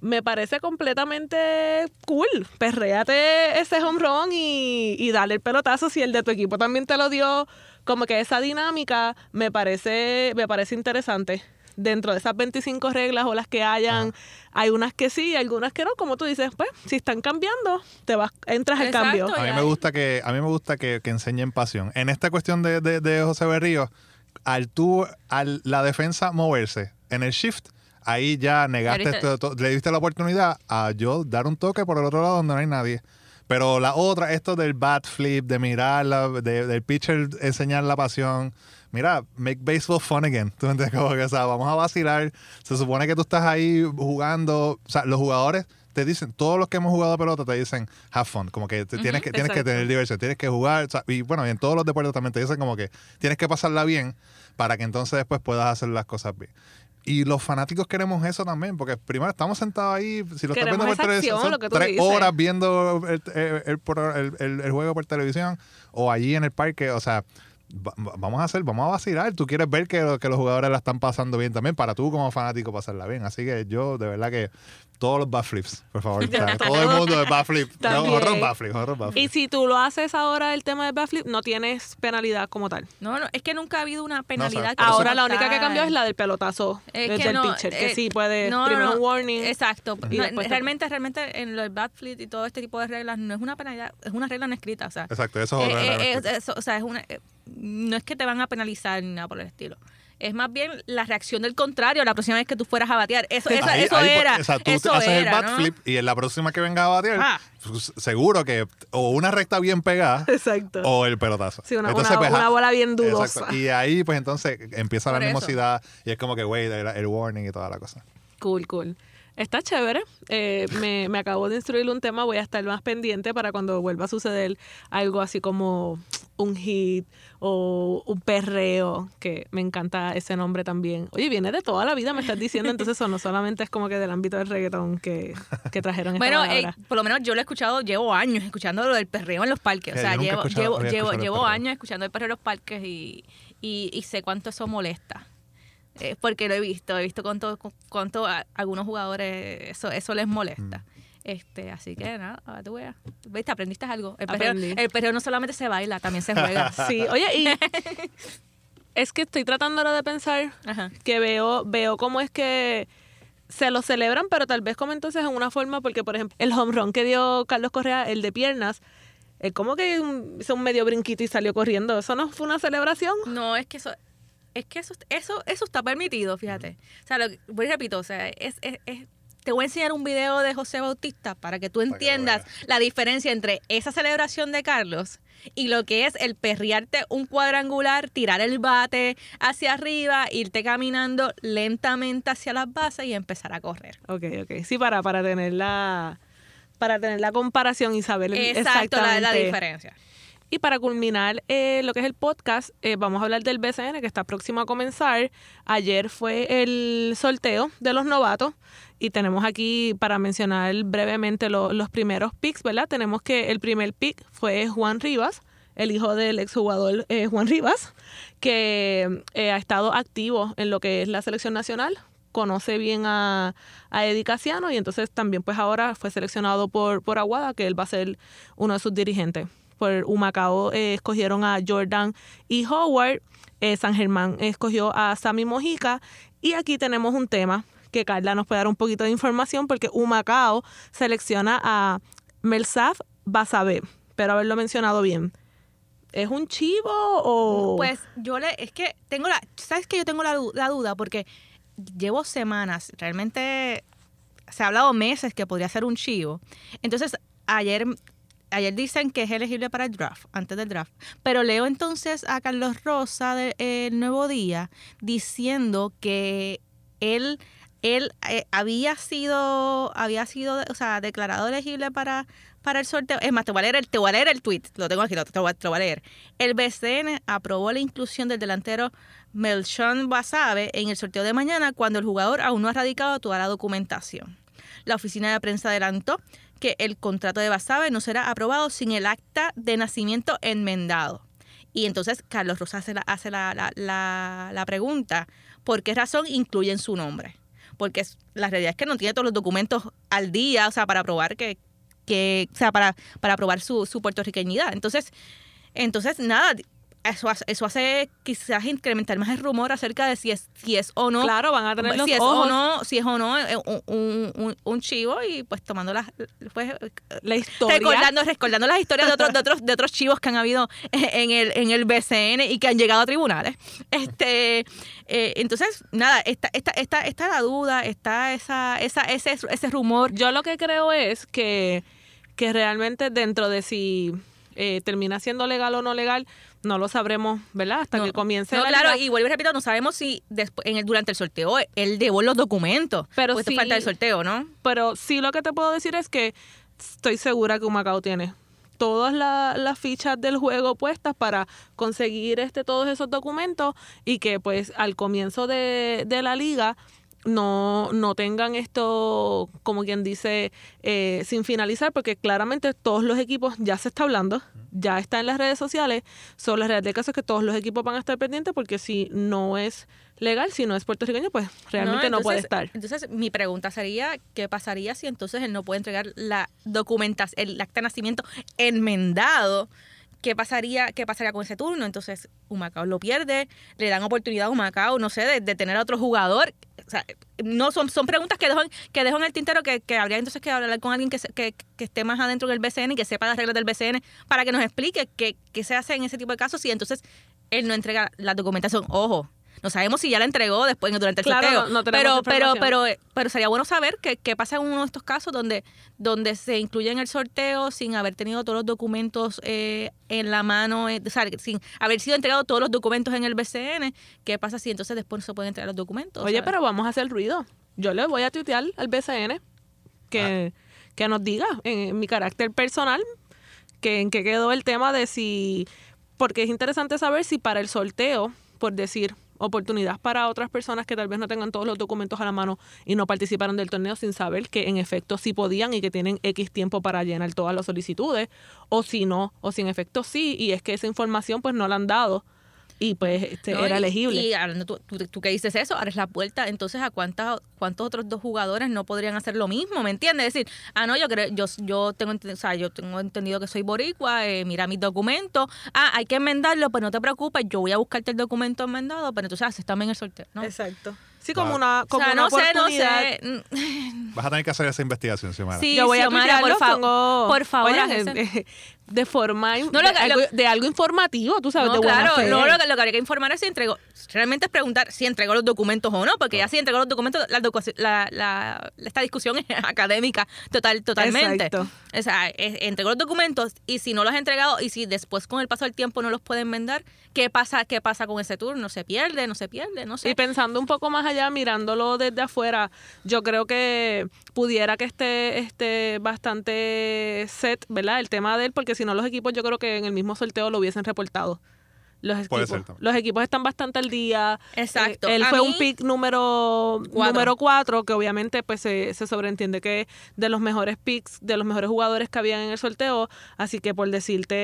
me parece completamente cool. Perréate ese home run y, y dale el pelotazo si el de tu equipo también te lo dio. Como que esa dinámica me parece, me parece interesante. Dentro de esas 25 reglas o las que hayan, hay unas que sí y algunas que no. Como tú dices, pues, si están cambiando, te vas, entras al cambio. A mí me gusta que, a mí me gusta que, que enseñen pasión. En esta cuestión de, de, de José Berrío, al tú, al la defensa moverse en el shift, ahí ya negaste, esto- to- le diste la oportunidad a yo dar un toque por el otro lado donde no hay nadie. Pero la otra, esto del bat flip, de mirar, la- de- del pitcher enseñar la pasión. Mira, make baseball fun again. ¿Tú entiendes? Como que, o sea, vamos a vacilar. Se supone que tú estás ahí jugando. O sea, los jugadores te dicen, todos los que hemos jugado pelota te dicen, have fun. Como que te- tienes, que, tienes que tener diversión, tienes que jugar. o sea, y bueno, y en todos los deportes también te dicen como que tienes que pasarla bien para que entonces después puedas hacer las cosas bien. Y los fanáticos queremos eso también, porque primero estamos sentados ahí, si lo estás viendo por televisión, acción, son tres dices. horas viendo el, el- el- el juego por televisión o allí en el parque, o sea, va- va- vamos a hacer, vamos a vacilar. Tú quieres ver que, que los jugadores la están pasando bien también, para tú como fanático pasarla bien. Así que yo, de verdad que todos los backflips, por favor. todo el mundo de backflip. No, horror backflip, horror backflip. Y si tú lo haces ahora, el tema del backflip, no tienes penalidad como tal. No, no, es que nunca ha habido una penalidad. Pero Ahora la única que cambió es la del pelotazo Es que el no, pitcher, que eh, sí puede no, no, primero no. un warning. Exacto. Y No, realmente, realmente en los bat flip y todo este tipo de reglas no es una penalidad, es una regla no escrita. O sea, Exacto, eso es eh, horror eh, backflip. eh, eso, o sea, es una, eh, no es que te van a penalizar ni nada por el estilo. Es más bien la reacción del contrario la próxima vez que tú fueras a batear. Eso, eso, Ahí- eso ahí, era. O sea, tú eso haces era, el bat ¿no? flip y en la próxima que venga a batear, Ah. pues, seguro que o una recta bien pegada Exacto. o el pelotazo. Sí, una, Entonces, una- pues, una ah, bola bien exacto. dudosa. Y ahí, pues entonces empieza la eso. animosidad y es como que, güey, el, el warning y toda la cosa. Cool, cool. Está chévere. Eh, me, me acabo de instruir un tema. Voy a estar más pendiente para cuando vuelva a suceder algo así como un hit o un perreo, que me encanta ese nombre también. Oye, viene de toda la vida, me estás diciendo. Entonces, eso no solamente es como que del ámbito del reggaetón que, que trajeron esta Bueno, eh, palabra. por lo menos yo lo he escuchado, llevo años escuchando lo del perreo en los parques. O sea, llevo, llevo, llevo, llevo años escuchando el perreo en los parques y, y, y sé cuánto eso molesta. Eh, porque lo he visto, he visto cuánto, cu- cuánto a algunos jugadores eso, eso les molesta. Mm. Este, así que nada, ahora tú veas. ¿Viste? ¿Aprendiste algo? El perreo, el perreo no solamente se baila, también se juega. Sí, oye, y es que estoy tratando ahora de pensar Ajá. que veo, veo cómo es que se lo celebran, pero tal vez como entonces en una forma, porque por ejemplo, el home run que dio Carlos Correa, el de piernas, es como que hizo un medio brinquito y salió corriendo. ¿Eso no fue una celebración? No, es que eso, es que eso, eso, eso está permitido, fíjate. O sea, lo, que- voy y repito, o sea, es, es- es- te voy a enseñar un video de José Bautista para que tú entiendas la diferencia entre esa celebración de Carlos y lo que es el perrearte un cuadrangular, tirar el bate hacia arriba, irte caminando lentamente hacia las bases y empezar a correr. Ok, ok. Sí, para, para tener la para tener la comparación y saber Exacto, la, la exactamente. diferencia. Y para culminar eh, lo que es el podcast, eh, vamos a hablar del BCN que está próximo a comenzar. Ayer fue el sorteo de los novatos y tenemos aquí para mencionar brevemente lo- los primeros picks, ¿verdad? Tenemos que el primer pick fue Juan Rivas, el hijo del exjugador eh, Juan Rivas, que eh, ha estado activo en lo que es la selección nacional conoce bien a, a Eddie y entonces también pues ahora fue seleccionado por, por Aguada, que él va a ser uno de sus dirigentes. Por Humacao eh, escogieron a Jordan y Howard. Eh, San Germán escogió a Sammy Mojica. Y aquí tenemos un tema que Carla nos puede dar un poquito de información porque Humacao selecciona a Melsaf Basabe. Espero haberlo mencionado bien. ¿Es un chivo o...? Pues yo le, es que tengo la, ¿sabes que yo tengo la, la duda? Porque llevo semanas, realmente se ha hablado meses que podría ser un chivo. Entonces, ayer, ayer dicen que es elegible para el draft, antes del draft. Pero leo entonces a Carlos Rosa de eh, Nuevo Día diciendo que él, él eh, había sido, había sido, o sea, declarado elegible para, para el sorteo. Es más, te voy a leer el, te voy a leer el tweet, lo tengo aquí, lo- te voy te voy a leer. El BCN aprobó la inclusión del delantero Melchon Basabe en el sorteo de mañana cuando el jugador aún no ha radicado toda la documentación. La oficina de prensa adelantó que el contrato de Basabe no será aprobado sin el acta de nacimiento enmendado. Y entonces Carlos Rosa hace la, hace la, la- la- pregunta, ¿por qué razón incluyen su nombre? Porque la realidad es que no tiene todos los documentos al día, o sea, para probar que, que o sea, para, para probar su, su puertorriqueñidad. Entonces, entonces, nada, eso, hace- eso hace quizás incrementar más el rumor acerca de si es, si es o no. Claro, van a tener los si es ojos. o no, si es o no eh, un, un- un- un chivo y pues tomando las pues, La historia. recordando, recordando las historias de otros, de otros, de otros chivos que han habido en el, en el BCN y que han llegado a tribunales. Este, eh, entonces, nada, está, está, está, está la duda, está esa, esa, ese, ese rumor. Yo lo que creo es que, que realmente dentro de si eh, termina siendo legal o no legal, no lo sabremos, ¿verdad? Hasta No, que comience no, la claro, y vuelvo y repito, no sabemos si después, en el, durante el sorteo él llevó los documentos. Pero Pues sí- falta el sorteo, ¿no? Pero sí lo que te puedo decir es que estoy segura que Humacao tiene todas la- las fichas del juego puestas para conseguir este todos esos documentos y que pues al comienzo de, de la liga no, no tengan esto, como quien dice, eh, sin finalizar, porque claramente todos los equipos ya se está hablando, ya está en las redes sociales. Solo la realidad del caso es que todos los equipos van a estar pendientes porque si no es legal, si no es puertorriqueño, pues realmente no, puede entonces- estar. Entonces, mi pregunta sería, ¿qué pasaría si entonces él no puede entregar la documentación, el acta de nacimiento enmendado? ¿Qué pasaría, ¿Qué pasaría con ese turno? Entonces, Humacao lo pierde, le dan oportunidad a Humacao, no sé, de, tener a otro jugador. O sea, no son, son preguntas que dejo, que dejo en el tintero que, que habría entonces que hablar con alguien que, se- que, que esté más adentro del BCN y que sepa las reglas del BCN para que nos explique qué, qué se hace en ese tipo de casos si entonces él no entrega la documentación. Ojo, no sabemos si ya la entregó después durante el Claro, sorteo. no- no tenemos pero, pero, pero, pero sería bueno saber qué, pasa en uno de estos casos donde, donde se incluye en el sorteo sin haber tenido todos los documentos eh, en la mano, eh, o sea, sin haber sido entregado todos los documentos en el BCN. ¿Qué pasa si entonces después no se pueden entregar los documentos? Oye, ¿sabes? pero vamos a hacer ruido. Yo le voy a tuitear al BCN que, que nos diga en, mi carácter personal que en qué quedó el tema de si, porque es interesante saber si para el sorteo, por decir, oportunidad para otras personas que tal vez no tengan todos los documentos a la mano y no participaron del torneo sin saber que en efecto sí podían y que tienen X tiempo para llenar todas las solicitudes, o si no, o si en efecto sí, y es que esa información pues no la han dado y pues este, No, era y- elegible. Y hablando, tú, tú, tú que dices eso, abres la puerta, entonces a cuántas, cuántos otros dos jugadores no podrían hacer lo mismo, ¿me entiendes? Es decir, ah, no, yo creo, yo, yo tengo o sea, yo tengo entendido que soy boricua, eh, mira mis documentos, ah, hay que enmendarlo, pues no te preocupes, yo voy a buscarte el documento enmendado, pero entonces haces también el sorteo, ¿no? Exacto. Sí, como una, O como sea, una no sé, no oportunidad. sé. mm, Vas a tener que hacer esa investigación, Xiomara. Sí, Yo voy a Xiomara, por, tuitearlo, fa- pongo- por favor. Oye. De, forma No, lo de, que- algo, lo- de algo informativo, tú sabes, No, de buena claro, fe. no, lo, que- lo que habría que informar es si entregó, realmente es preguntar si entregó los documentos o no, porque ya si entregó los documentos, la, la- la- esta discusión es académica total, totalmente. Exacto. O sea, es- entregó los documentos y si no los ha entregado y si después con el paso del tiempo no los puede enmendar, ¿qué pasa, qué pasa con ese turno? ¿Se pierde? ¿No se pierde? No sé. Y pensando un poco más allá, mirándolo desde afuera, yo creo que pudiera que esté, esté bastante set, ¿verdad? El tema de él, porque si no los equipos yo creo que en el mismo sorteo lo hubiesen reportado. Los Puede equipos, ser los equipos están bastante al día. Exacto. Eh, él A fue mí- un pick número Cuatro. número 4, que obviamente pues se, se sobreentiende que es de los mejores picks, de los mejores jugadores que habían en el sorteo. Así que por decirte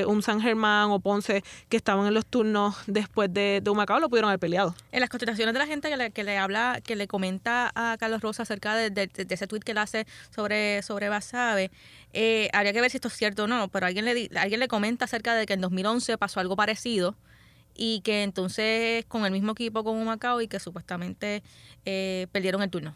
eh, un San Germán o Ponce que estaban en los turnos después de, de Humacao, lo pudieron haber peleado. En las contestaciones de la gente que le, que le habla, que le comenta a Carlos Rosa acerca de, de- de ese tweet que él hace sobre, sobre Basabe, Eh, habría que ver si esto es cierto o no, pero alguien le, di- alguien le comenta acerca de que en 2011 pasó algo parecido y que entonces con el mismo equipo con Macao y que supuestamente eh, perdieron el turno.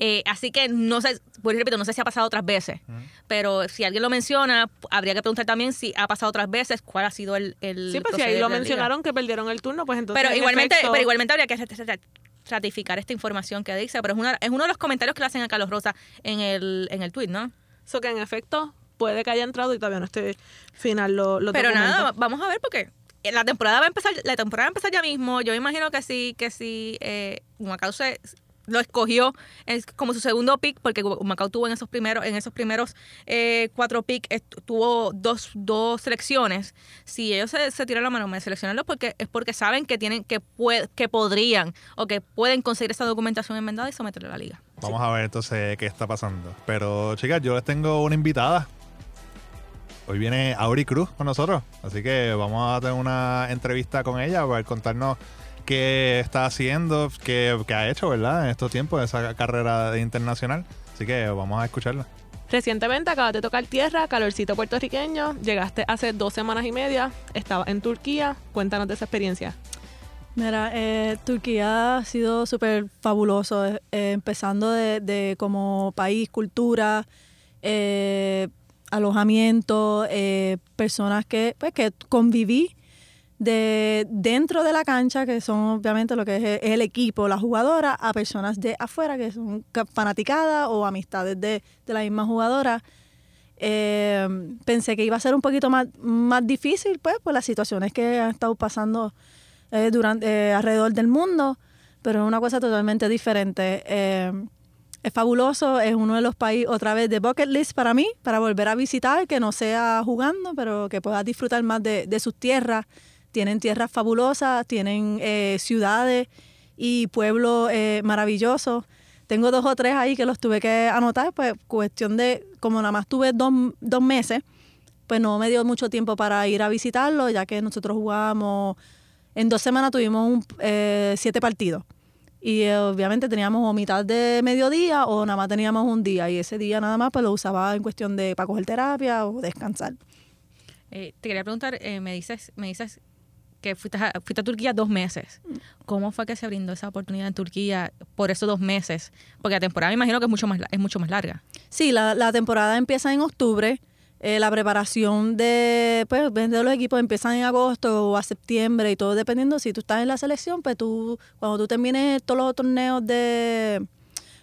Eh, así que no sé, por repito, no sé si ha pasado otras veces, pero si alguien lo menciona, habría que preguntar también si ha pasado otras veces, cuál ha sido el, el Sí, pues si ahí lo mencionaron que perdieron el turno, pues entonces. Pero en igualmente, efecto- pero igualmente habría que rat- rat- ratificar esta información que dice, pero es, una, es uno de los comentarios que le hacen a Carlos Rosa en el, en el tweet, ¿no? So que en efecto puede que haya entrado y todavía no esté final lo, los Pero nada, vamos a ver porque la temporada va a empezar, la temporada va a empezar ya mismo. Yo me imagino que sí, que sí, eh, Humacao se lo escogió es como su segundo pick porque Humacao tuvo en esos primeros, en esos primeros eh, cuatro picks, est- tuvo dos, dos selecciones. Si ellos se, tiran la mano de seleccionarlos porque es porque saben que tienen, que puede, que podrían o que pueden conseguir esa documentación enmendada y someterla a la liga. Vamos a ver entonces qué está pasando. Pero, chicas, yo les tengo una invitada. Hoy viene Auri Cruz con nosotros. Así que vamos a tener una entrevista con ella para contarnos qué está haciendo, qué, qué ha hecho, ¿verdad? En estos tiempos, esa carrera internacional. Así que vamos a escucharla. Recientemente acabas de tocar tierra, calorcito puertorriqueño. Llegaste hace dos semanas y media. Estabas en Turquía. Cuéntanos de esa experiencia. Mira, eh, Turquía ha sido súper fabuloso, eh, eh, empezando de, de como país, cultura, eh, alojamiento, eh, personas que, pues, que conviví de dentro de la cancha, que son obviamente lo que es, el equipo, la jugadora, a personas de afuera, que son ca- fanaticadas o amistades de, de la misma jugadora. Eh, pensé que iba a ser un poquito más, más difícil, pues, por las situaciones que han estado pasando eh, durante, eh, alrededor del mundo, pero es una cosa totalmente diferente. Eh, es fabuloso, es uno de los países, otra vez, de bucket list para mí, para volver a visitar, que no sea jugando, pero que puedas disfrutar más de, de sus tierras. Tienen tierras fabulosas, tienen eh, ciudades y pueblos eh, maravillosos. Tengo dos o tres ahí que los tuve que anotar, pues cuestión de, como nada más tuve dos, dos meses, pues no me dio mucho tiempo para ir a visitarlo, ya que nosotros jugábamos, en dos semanas tuvimos un, eh, siete partidos. Y eh, obviamente teníamos o mitad de mediodía o nada más teníamos un día. Y ese día nada más pues lo usaba en cuestión de para coger terapia o descansar. Te quería preguntar, me dices, me dices que fuiste a, fuiste a Turquía dos meses. ¿Cómo fue que se brindó esa oportunidad en Turquía por esos dos meses? Porque la temporada me imagino que es mucho más, es mucho más larga. Sí, la, la temporada empieza en octubre. eh, la preparación de, pues, de los equipos empiezan en agosto o a septiembre y todo dependiendo. Si tú estás en la selección, pues tú, cuando tú termines todos los torneos de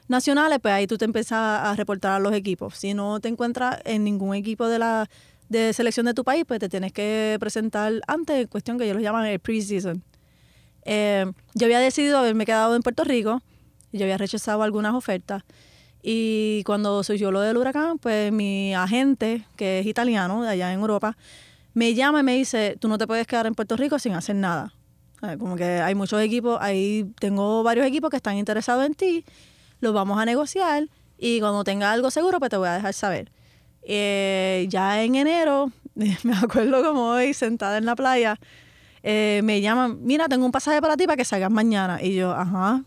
nacionales, pues ahí tú te empiezas a reportar a los equipos. Si no te encuentras en ningún equipo de la de selección de tu país, pues te tienes que presentar antes, en cuestión que ellos lo llaman el preseason. Eh, yo había decidido haberme quedado en Puerto Rico yo había rechazado algunas ofertas. Y cuando surgió lo del huracán, pues mi agente, que es italiano, de allá en Europa, me llama y me dice, tú no te puedes quedar en Puerto Rico sin hacer nada. Eh, Como que hay muchos equipos, ahí tengo varios equipos que están interesados en ti, los vamos a negociar y cuando tenga algo seguro, pues te voy a dejar saber. Eh, ya en enero, me acuerdo como hoy, sentada en la playa, eh, me llaman, mira, tengo un pasaje para ti para que salgas mañana. Y yo, ajá,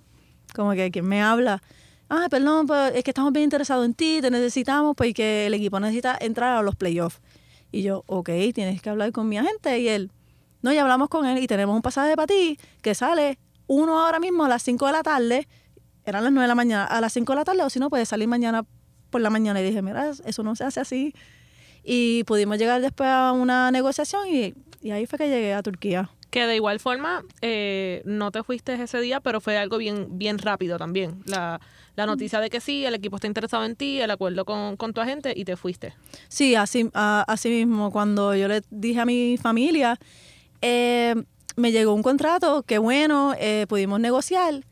como que, ¿quién me habla? Ah, perdón, pues es que estamos bien interesados en ti, te necesitamos porque el equipo necesita entrar a los playoffs. Y yo, ok, tienes que hablar con mi agente. Y él, no, ya hablamos con él y tenemos un pasaje para ti que sale uno ahora mismo a las 5 de la tarde, eran las 9 de la mañana, a las 5 de la tarde, o si no, puedes salir mañana por la mañana. Y dije, mira, eso no se hace así. Y pudimos llegar después a una negociación y, y ahí fue que llegué a Turquía. Que de igual forma, eh, no te fuiste ese día, pero fue algo bien, bien rápido también. La, la noticia de que sí, el equipo está interesado en ti, el acuerdo con, con tu agente y te fuiste. Sí, así, a- así mismo, cuando yo le dije a mi familia, eh, me llegó un contrato, qué bueno, eh, pudimos negociar.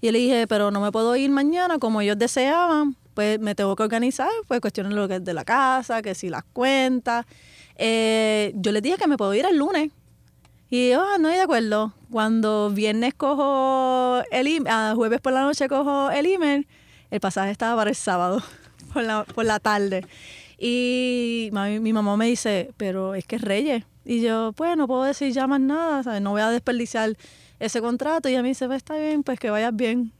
Y le dije, pero no me puedo ir mañana como ellos deseaban, pues me tengo que organizar, pues cuestiones lo que es de la casa, que si las cuentas. Eh, yo les dije que me puedo ir el lunes. Y ah, no estoy de acuerdo. Cuando viernes cojo el email, ah, jueves por la noche cojo el email, el pasaje estaba para el sábado, por la, por la tarde. Y mi mamá me dice, pero es que es Reyes. Y yo, pues no puedo decir ya más nada, no voy a desperdiciar ese contrato. Y ella me dice, pues está bien, pues que vayas bien.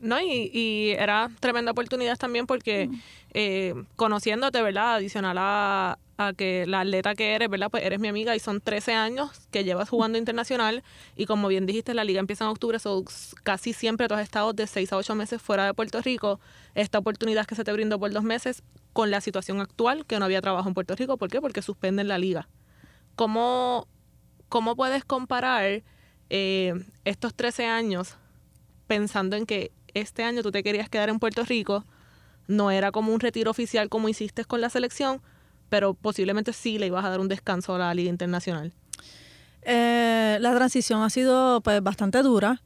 No, y, y era tremenda oportunidad también porque eh, conociéndote, ¿verdad? Adicional a, a que la atleta que eres, ¿verdad? Pues eres mi amiga y son 13 años que llevas jugando internacional y como bien dijiste, la liga empieza en octubre, so casi siempre tú has estado de 6 a 8 meses fuera de Puerto Rico. Esta oportunidad que se te brindó por dos meses con la situación actual, que no había trabajo en Puerto Rico, ¿por qué? Porque suspenden la liga. ¿Cómo, cómo puedes comparar eh, estos 13 años pensando en que este año tú te querías quedar en Puerto Rico, no era como un retiro oficial como hiciste con la selección, pero posiblemente sí le ibas a dar un descanso a la Liga Internacional. Eh, la transición ha sido pues bastante dura,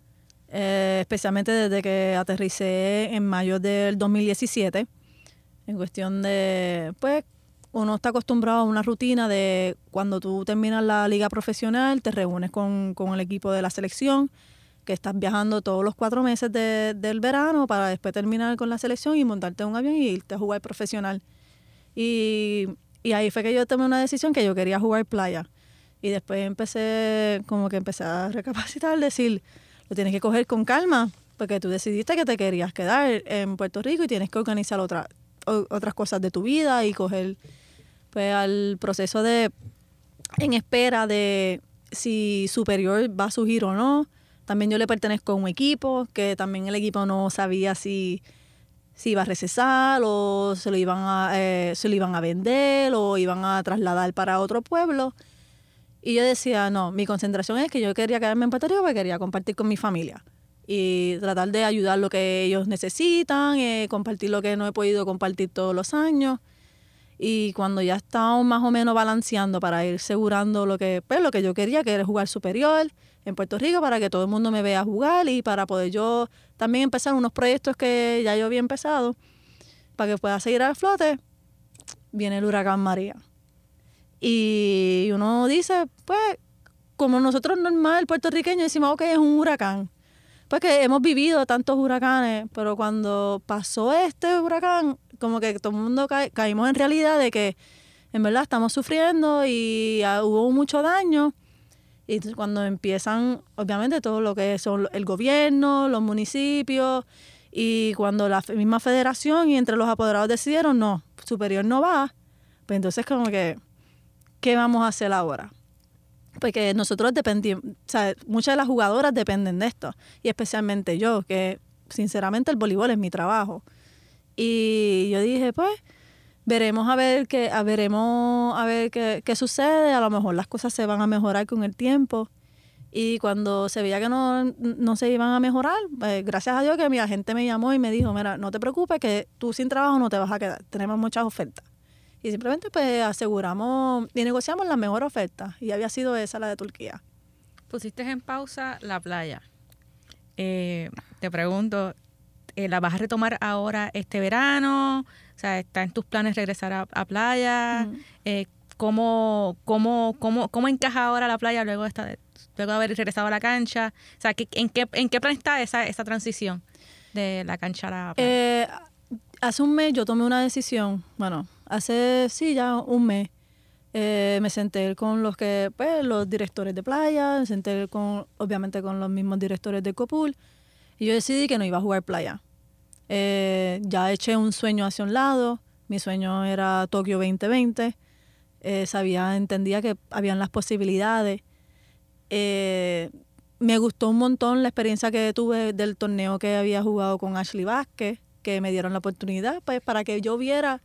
eh, especialmente desde que aterricé en mayo del 2017, en cuestión de, pues, uno está acostumbrado a una rutina de cuando tú terminas la liga profesional, te reúnes con, con el equipo de la selección, que estás viajando todos los cuatro meses de- del verano para después terminar con la selección y montarte un avión y irte a jugar profesional. Y, y ahí fue que yo tomé una decisión que yo quería jugar playa. Y después empecé, como que empecé a recapacitar, decir, lo tienes que coger con calma, porque tú decidiste que te querías quedar en Puerto Rico y tienes que organizar otra, otras cosas de tu vida y coger pues al proceso de en espera de si superior va a surgir o no. También yo le pertenezco a un equipo, que también el equipo no sabía si, si iba a recesar o se lo, iban a, eh, se lo iban a vender o iban a trasladar para otro pueblo. Y yo decía, no, mi concentración es que yo quería quedarme en Puerto porque quería compartir con mi familia y tratar de ayudar lo que ellos necesitan, eh, compartir lo que no he podido compartir todos los años. Y cuando ya estábamos más o menos balanceando para ir asegurando lo que, pues, lo que yo quería, que era jugar superior en Puerto Rico, para que todo el mundo me vea jugar y para poder yo también empezar unos proyectos que ya yo había empezado, para que pueda seguir a flote, viene el huracán María. Y uno dice, pues, como nosotros normal, puertorriqueños, decimos, ok, es un huracán. Pues que hemos vivido tantos huracanes, pero cuando pasó este huracán, como que todo el mundo ca- caímos en realidad de que en verdad estamos sufriendo y ah, hubo mucho daño. Y cuando empiezan, obviamente, todo lo que son el gobierno, los municipios, y cuando la misma federación y entre los apoderados decidieron, no, superior no va, pues entonces como que, ¿qué vamos a hacer ahora? Porque nosotros dependimos, o sea, muchas de las jugadoras dependen de esto, y especialmente yo, que sinceramente el voleibol es mi trabajo. Y yo dije, pues, veremos a ver qué, a veremos a ver qué, qué sucede, a lo mejor las cosas se van a mejorar con el tiempo. Y cuando se veía que no, no se iban a mejorar, pues, gracias a Dios que mi agente me llamó y me dijo, mira, no te preocupes que tú sin trabajo no te vas a quedar, tenemos muchas ofertas. Y simplemente pues aseguramos y negociamos la mejor oferta. Y había sido esa la de Turquía. Pusiste en pausa la playa. Eh, te pregunto, eh, ¿la vas a retomar ahora este verano? O sea, ¿está en tus planes regresar a, a playa? Eh, ¿cómo, cómo, cómo, ¿Cómo encaja ahora la playa luego de, esta, luego de haber regresado a la cancha? O sea, ¿qué- ¿en qué, en qué plan está esa, esa transición de la cancha a la playa? Eh, hace un mes yo tomé una decisión, bueno, hace sí ya un mes. eh, me senté con los que, pues, los directores de playa, me senté con, obviamente con los mismos directores de Copul, y yo decidí que no iba a jugar playa. Eh, ya eché un sueño hacia un lado, mi sueño era Tokio 2020, eh, sabía, entendía que habían las posibilidades. Eh, me gustó un montón la experiencia que tuve del torneo que había jugado con Ashley Vázquez, que me dieron la oportunidad pues, para que yo viera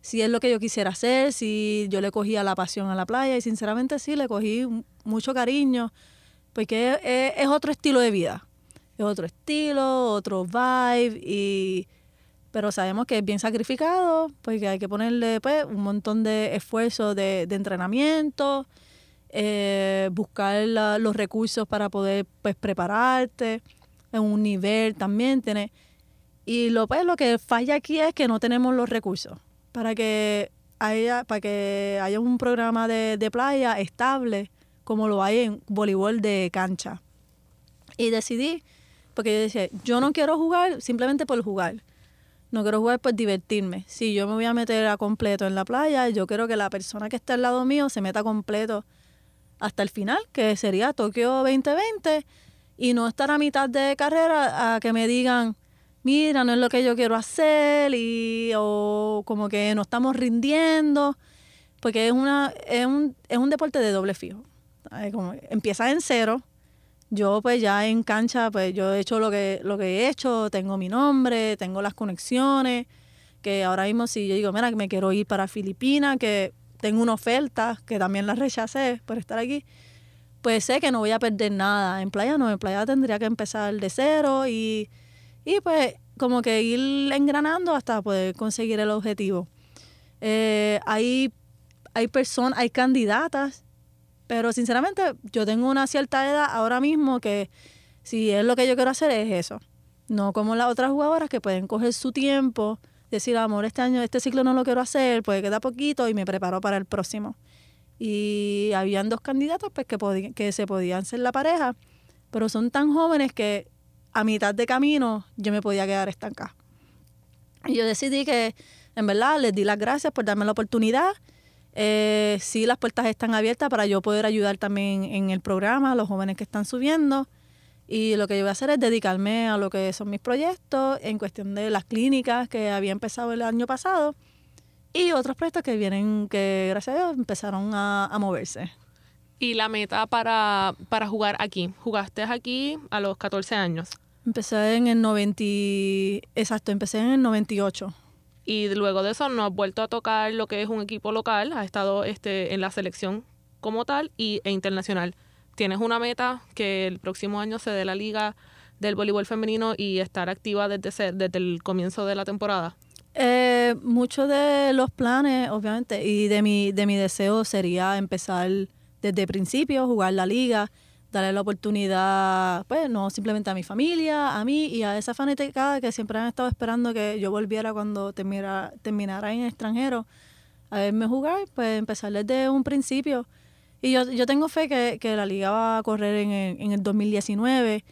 si es lo que yo quisiera hacer, si yo le cogía la pasión a la playa. Y sinceramente sí, le cogí mucho cariño, porque es- es otro estilo de vida, es otro estilo, otro vibe, y, pero sabemos que es bien sacrificado, porque hay que ponerle pues, un montón de esfuerzo de, entrenamiento, eh, buscar los recursos para poder pues, prepararte en un nivel también. Tiene, y lo, pues, lo que falla aquí es que no tenemos los recursos para que haya, para que haya un programa de, de playa estable como lo hay en voleibol de cancha. Y decidí, porque yo decía, yo no quiero jugar simplemente por jugar. No quiero jugar por divertirme. Si yo me voy a meter a completo en la playa, yo quiero que la persona que está al lado mío se meta completo hasta el final, que sería Tokio 2020, y no estar a mitad de carrera a que me digan, mira, no es lo que yo quiero hacer y o como que no estamos rindiendo, porque es una es un, es un deporte de doble fijo. Como en cero. Yo pues ya en cancha pues yo he hecho lo que lo que he hecho, tengo mi nombre, tengo las conexiones, que ahora mismo si yo digo, mira, me quiero ir para Filipinas, que tengo una oferta que también la rechacé por estar aquí, pues sé que no voy a perder nada. En playa no, en playa tendría que empezar de cero y, y pues como que ir engranando hasta poder conseguir el objetivo. Eh, hay, hay personas, hay candidatas, pero sinceramente yo tengo una cierta edad ahora mismo que si es lo que yo quiero hacer es eso. No como las otras jugadoras que pueden coger su tiempo, decir, amor, este año, este ciclo no lo quiero hacer, pues queda poquito y me preparo para el próximo. Y habían dos candidatos pues, que, que se podían ser la pareja, pero son tan jóvenes que a mitad de camino yo me podía quedar estancada. Y yo decidí que, en verdad, les di las gracias por darme la oportunidad. Eh, sí, las puertas están abiertas para yo poder ayudar también en el programa a los jóvenes que están subiendo. Y lo que yo voy a hacer es dedicarme a lo que son mis proyectos en cuestión de las clínicas que había empezado el año pasado y otros proyectos que vienen, que gracias a Dios empezaron a, a moverse. Y la meta para, para jugar aquí. Jugaste aquí a los 14 años. Empecé en el 90, y- exacto, empecé en el 98. Y luego de eso no has vuelto a tocar lo que es un equipo local. Has estado este, en la selección como tal y, e internacional. Tienes una meta que el próximo año se dé la liga del voleibol femenino y estar activa desde, desde el comienzo de la temporada. Eh, muchos de los planes, obviamente, y de mi, de mi deseo sería empezar desde el principio, jugar la liga, darle la oportunidad, pues, no simplemente a mi familia, a mí y a esa fanaticada que siempre han estado esperando que yo volviera cuando terminara, terminara en extranjero a verme jugar, pues empezar desde un principio. Y yo, yo tengo fe que, que la liga va a correr en el, en el 2019.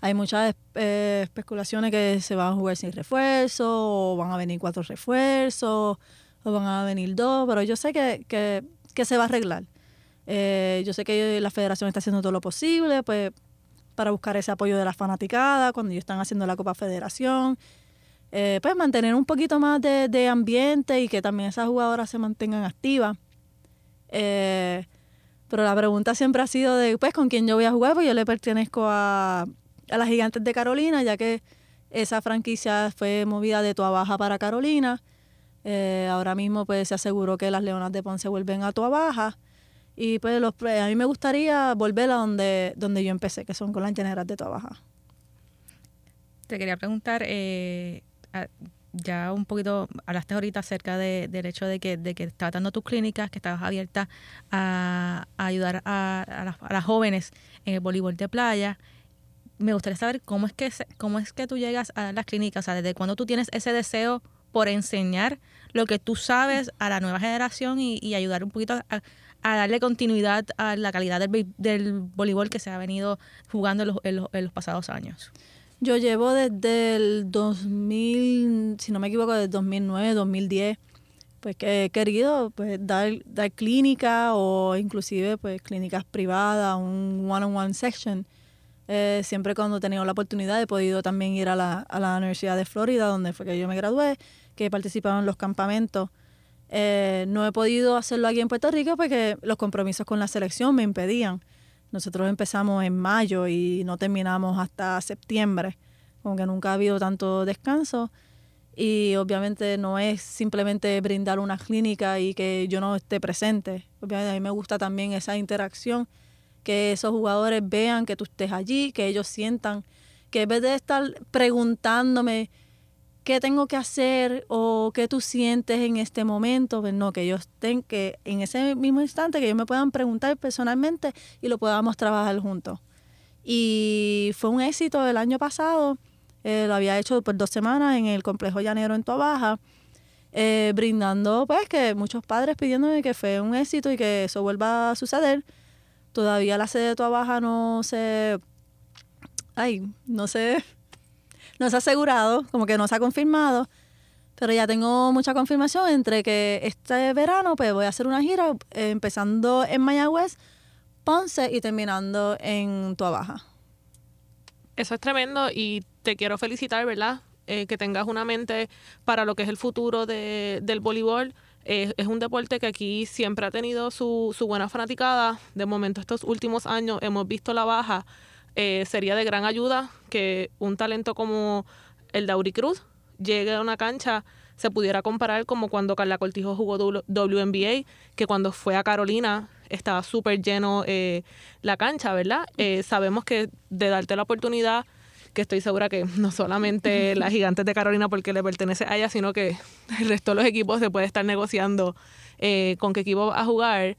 Hay muchas eh, especulaciones que se van a jugar sin refuerzo, o van a venir cuatro refuerzos, o van a venir dos, pero yo sé que, que, que se va a arreglar. Eh, yo sé que la federación está haciendo todo lo posible pues, para buscar ese apoyo de la fanaticada cuando ellos están haciendo la Copa Federación. Eh, pues mantener un poquito más de, ambiente y que también esas jugadoras se mantengan activas. Eh, pero la pregunta siempre ha sido de, pues, ¿con quién yo voy a jugar? Pues yo le pertenezco a, a las Gigantes de Carolina, ya que esa franquicia fue movida de Tua Baja para Carolina. Ahora mismo, pues, se aseguró que las Leonas de Ponce vuelven a Tua Baja. Y, pues, los, a mí me gustaría volver a donde, donde yo empecé, que son con las Llaneras de Baja. Te quería preguntar, eh, ya un poquito, hablaste ahorita acerca de- del hecho de que, de que estabas dando tus clínicas, que estabas abierta a, ayudar a, a las, a las jóvenes en el voleibol de playa. Me gustaría saber cómo es que cómo es que tú llegas a las clínicas, o sea, desde cuándo tú tienes ese deseo por enseñar lo que tú sabes a la nueva generación y, y ayudar un poquito a, a darle continuidad a la calidad del, del voleibol que se ha venido jugando en los, en los- en los pasados años. Yo llevo desde el 2000, si no me equivoco, desde 2009, 2010, pues que he querido pues dar, dar clínica o inclusive pues clínicas privadas, un one-on-one section. Eh, siempre cuando he tenido la oportunidad he podido también ir a la, a la Universidad de Florida, donde fue que yo me gradué, que he participado en los campamentos. Eh, no he podido hacerlo aquí en Puerto Rico porque los compromisos con la selección me impedían. Nosotros empezamos en mayo y no terminamos hasta septiembre, como que nunca ha habido tanto descanso. Y obviamente no es simplemente brindar una clínica y que yo no esté presente. Obviamente a mí me gusta también esa interacción, que esos jugadores vean que tú estés allí, que ellos sientan que en vez de estar preguntándome qué tengo que hacer o qué tú sientes en este momento, pues no, que ellos estén, que en ese mismo instante que ellos me puedan preguntar personalmente y lo podamos trabajar juntos. Y fue un éxito el año pasado, eh, lo había hecho por dos semanas en el complejo llanero en Tobaja, eh, brindando pues que muchos padres pidiéndome que fue un éxito y que eso vuelva a suceder. Todavía la sede de Tobaja no se, ay, no se, no se ha asegurado, como que no se ha confirmado, pero ya tengo mucha confirmación entre que este verano pues voy a hacer una gira eh, empezando en Mayagüez, Ponce y terminando en Tuabaja. Eso es tremendo y te quiero felicitar, ¿verdad? eh, que tengas una mente para lo que es el futuro de- del voleibol. Eh, es un deporte que aquí siempre ha tenido su, su buena fanaticada. De momento, estos últimos años hemos visto la baja. Eh, sería de gran ayuda que un talento como el de Auri Cruz llegue a una cancha se pudiera comparar como cuando Carla Cortijo jugó WNBA, que cuando fue a Carolina estaba súper lleno eh, la cancha, ¿verdad? Eh, sabemos que de darte la oportunidad, que estoy segura que no solamente las gigantes de Carolina porque le pertenece a ella, sino que el resto de los equipos se puede estar negociando eh, con qué equipo va a jugar,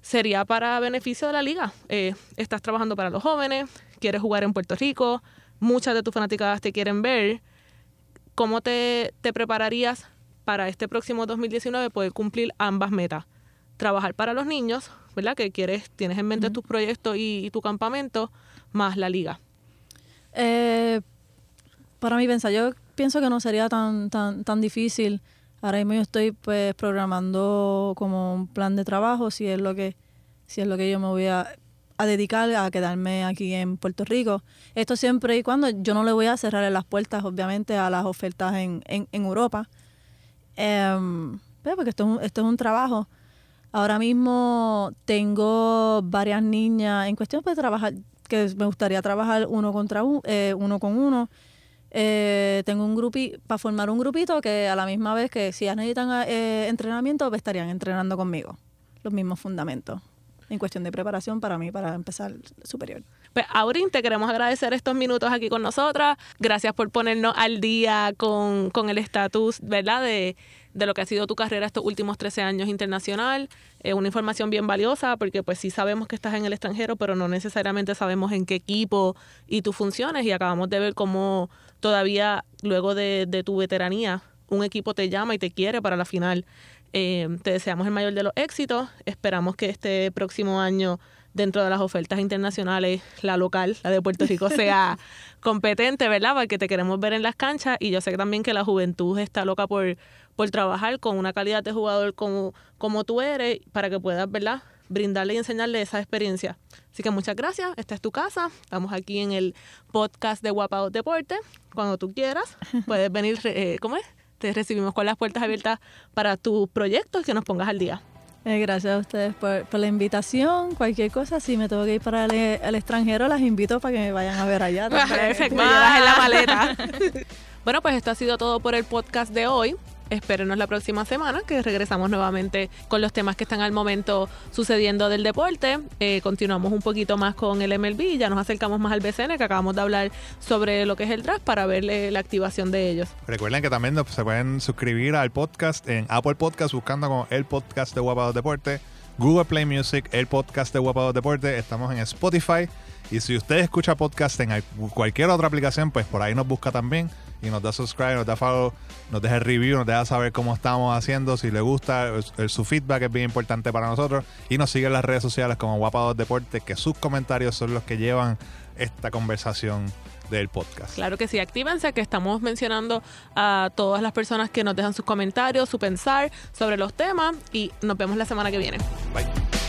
sería para beneficio de la liga. Eh, estás trabajando para los jóvenes, quieres jugar en Puerto Rico, muchas de tus fanaticadas te quieren ver. ¿Cómo te, te prepararías para este próximo 2019 poder cumplir ambas metas? Trabajar para los niños, ¿verdad? Que quieres, tienes en mente tus proyectos y, y tu campamento, más la liga. Eh, para mí pensar, yo pienso que no sería tan, tan, tan difícil. Ahora mismo yo estoy pues programando como un plan de trabajo, si es lo que, si es lo que yo me voy a, a dedicar a quedarme aquí en Puerto Rico. Esto siempre y cuando yo no le voy a cerrar las puertas, obviamente, a las ofertas en, en, Europa. Em, pues, porque esto es, un, esto es un trabajo. Ahora mismo tengo varias niñas en cuestión de trabajar, que me gustaría trabajar uno contra uno, uno con uno. Eh, tengo un grupi para formar un grupito que a la misma vez que si ellas necesitan eh, entrenamiento, pues estarían entrenando conmigo. Los mismos fundamentos en cuestión de preparación para mí, para empezar superior. Pues, Aurin, te queremos agradecer estos minutos aquí con nosotras. Gracias por ponernos al día con, con el estatus, ¿verdad?, de, de lo que ha sido tu carrera estos últimos 13 años internacional. Es una información bien valiosa porque pues sí sabemos que estás en el extranjero, pero no necesariamente sabemos en qué equipo y tus funciones. Y acabamos de ver cómo todavía, luego de, de tu veteranía, un equipo te llama y te quiere para la final. Eh, te deseamos el mayor de los éxitos. Esperamos que este próximo año, dentro de las ofertas internacionales, la local, la de Puerto Rico, sea competente, ¿verdad? Porque te queremos ver en las canchas y yo sé también que la juventud está loca por, por trabajar con una calidad de jugador como, como tú eres para que puedas, ¿verdad? brindarle y enseñarle esa experiencia. Así que muchas gracias. Esta es tu casa. Estamos aquí en el podcast de Guapao Deporte. Cuando tú quieras, puedes venir, eh, ¿cómo es? Te recibimos con las puertas abiertas para tus proyectos que nos pongas al día. Eh, gracias a ustedes por, por, la invitación. Cualquier cosa, si me tengo que ir para el, el, extranjero, las invito para que me vayan a ver allá. Perfecto, me llevas en la maleta. bueno, pues esto ha sido todo por el podcast de hoy. Espérenos la próxima semana que regresamos nuevamente con los temas que están al momento sucediendo del deporte. Eh, continuamos un poquito más con el MLB, ya nos acercamos más al BCN que acabamos de hablar sobre lo que es el draft para verle la activación de ellos. Recuerden que también se pueden suscribir al podcast en Apple Podcast buscando como el podcast de Guapados Deporte, Google Play Music, el podcast de Guapados Deporte, estamos en Spotify. Y si usted escucha podcast en cualquier otra aplicación, pues por ahí nos busca también y nos da subscribe, nos da follow, nos deja review, nos deja saber cómo estamos haciendo, si le gusta, su feedback es bien importante para nosotros. Y nos sigue en las redes sociales como Guapados Deporte, que sus comentarios son los que llevan esta conversación del podcast. Claro que sí, actívense que estamos mencionando a todas las personas que nos dejan sus comentarios, su pensar sobre los temas y nos vemos la semana que viene. Bye.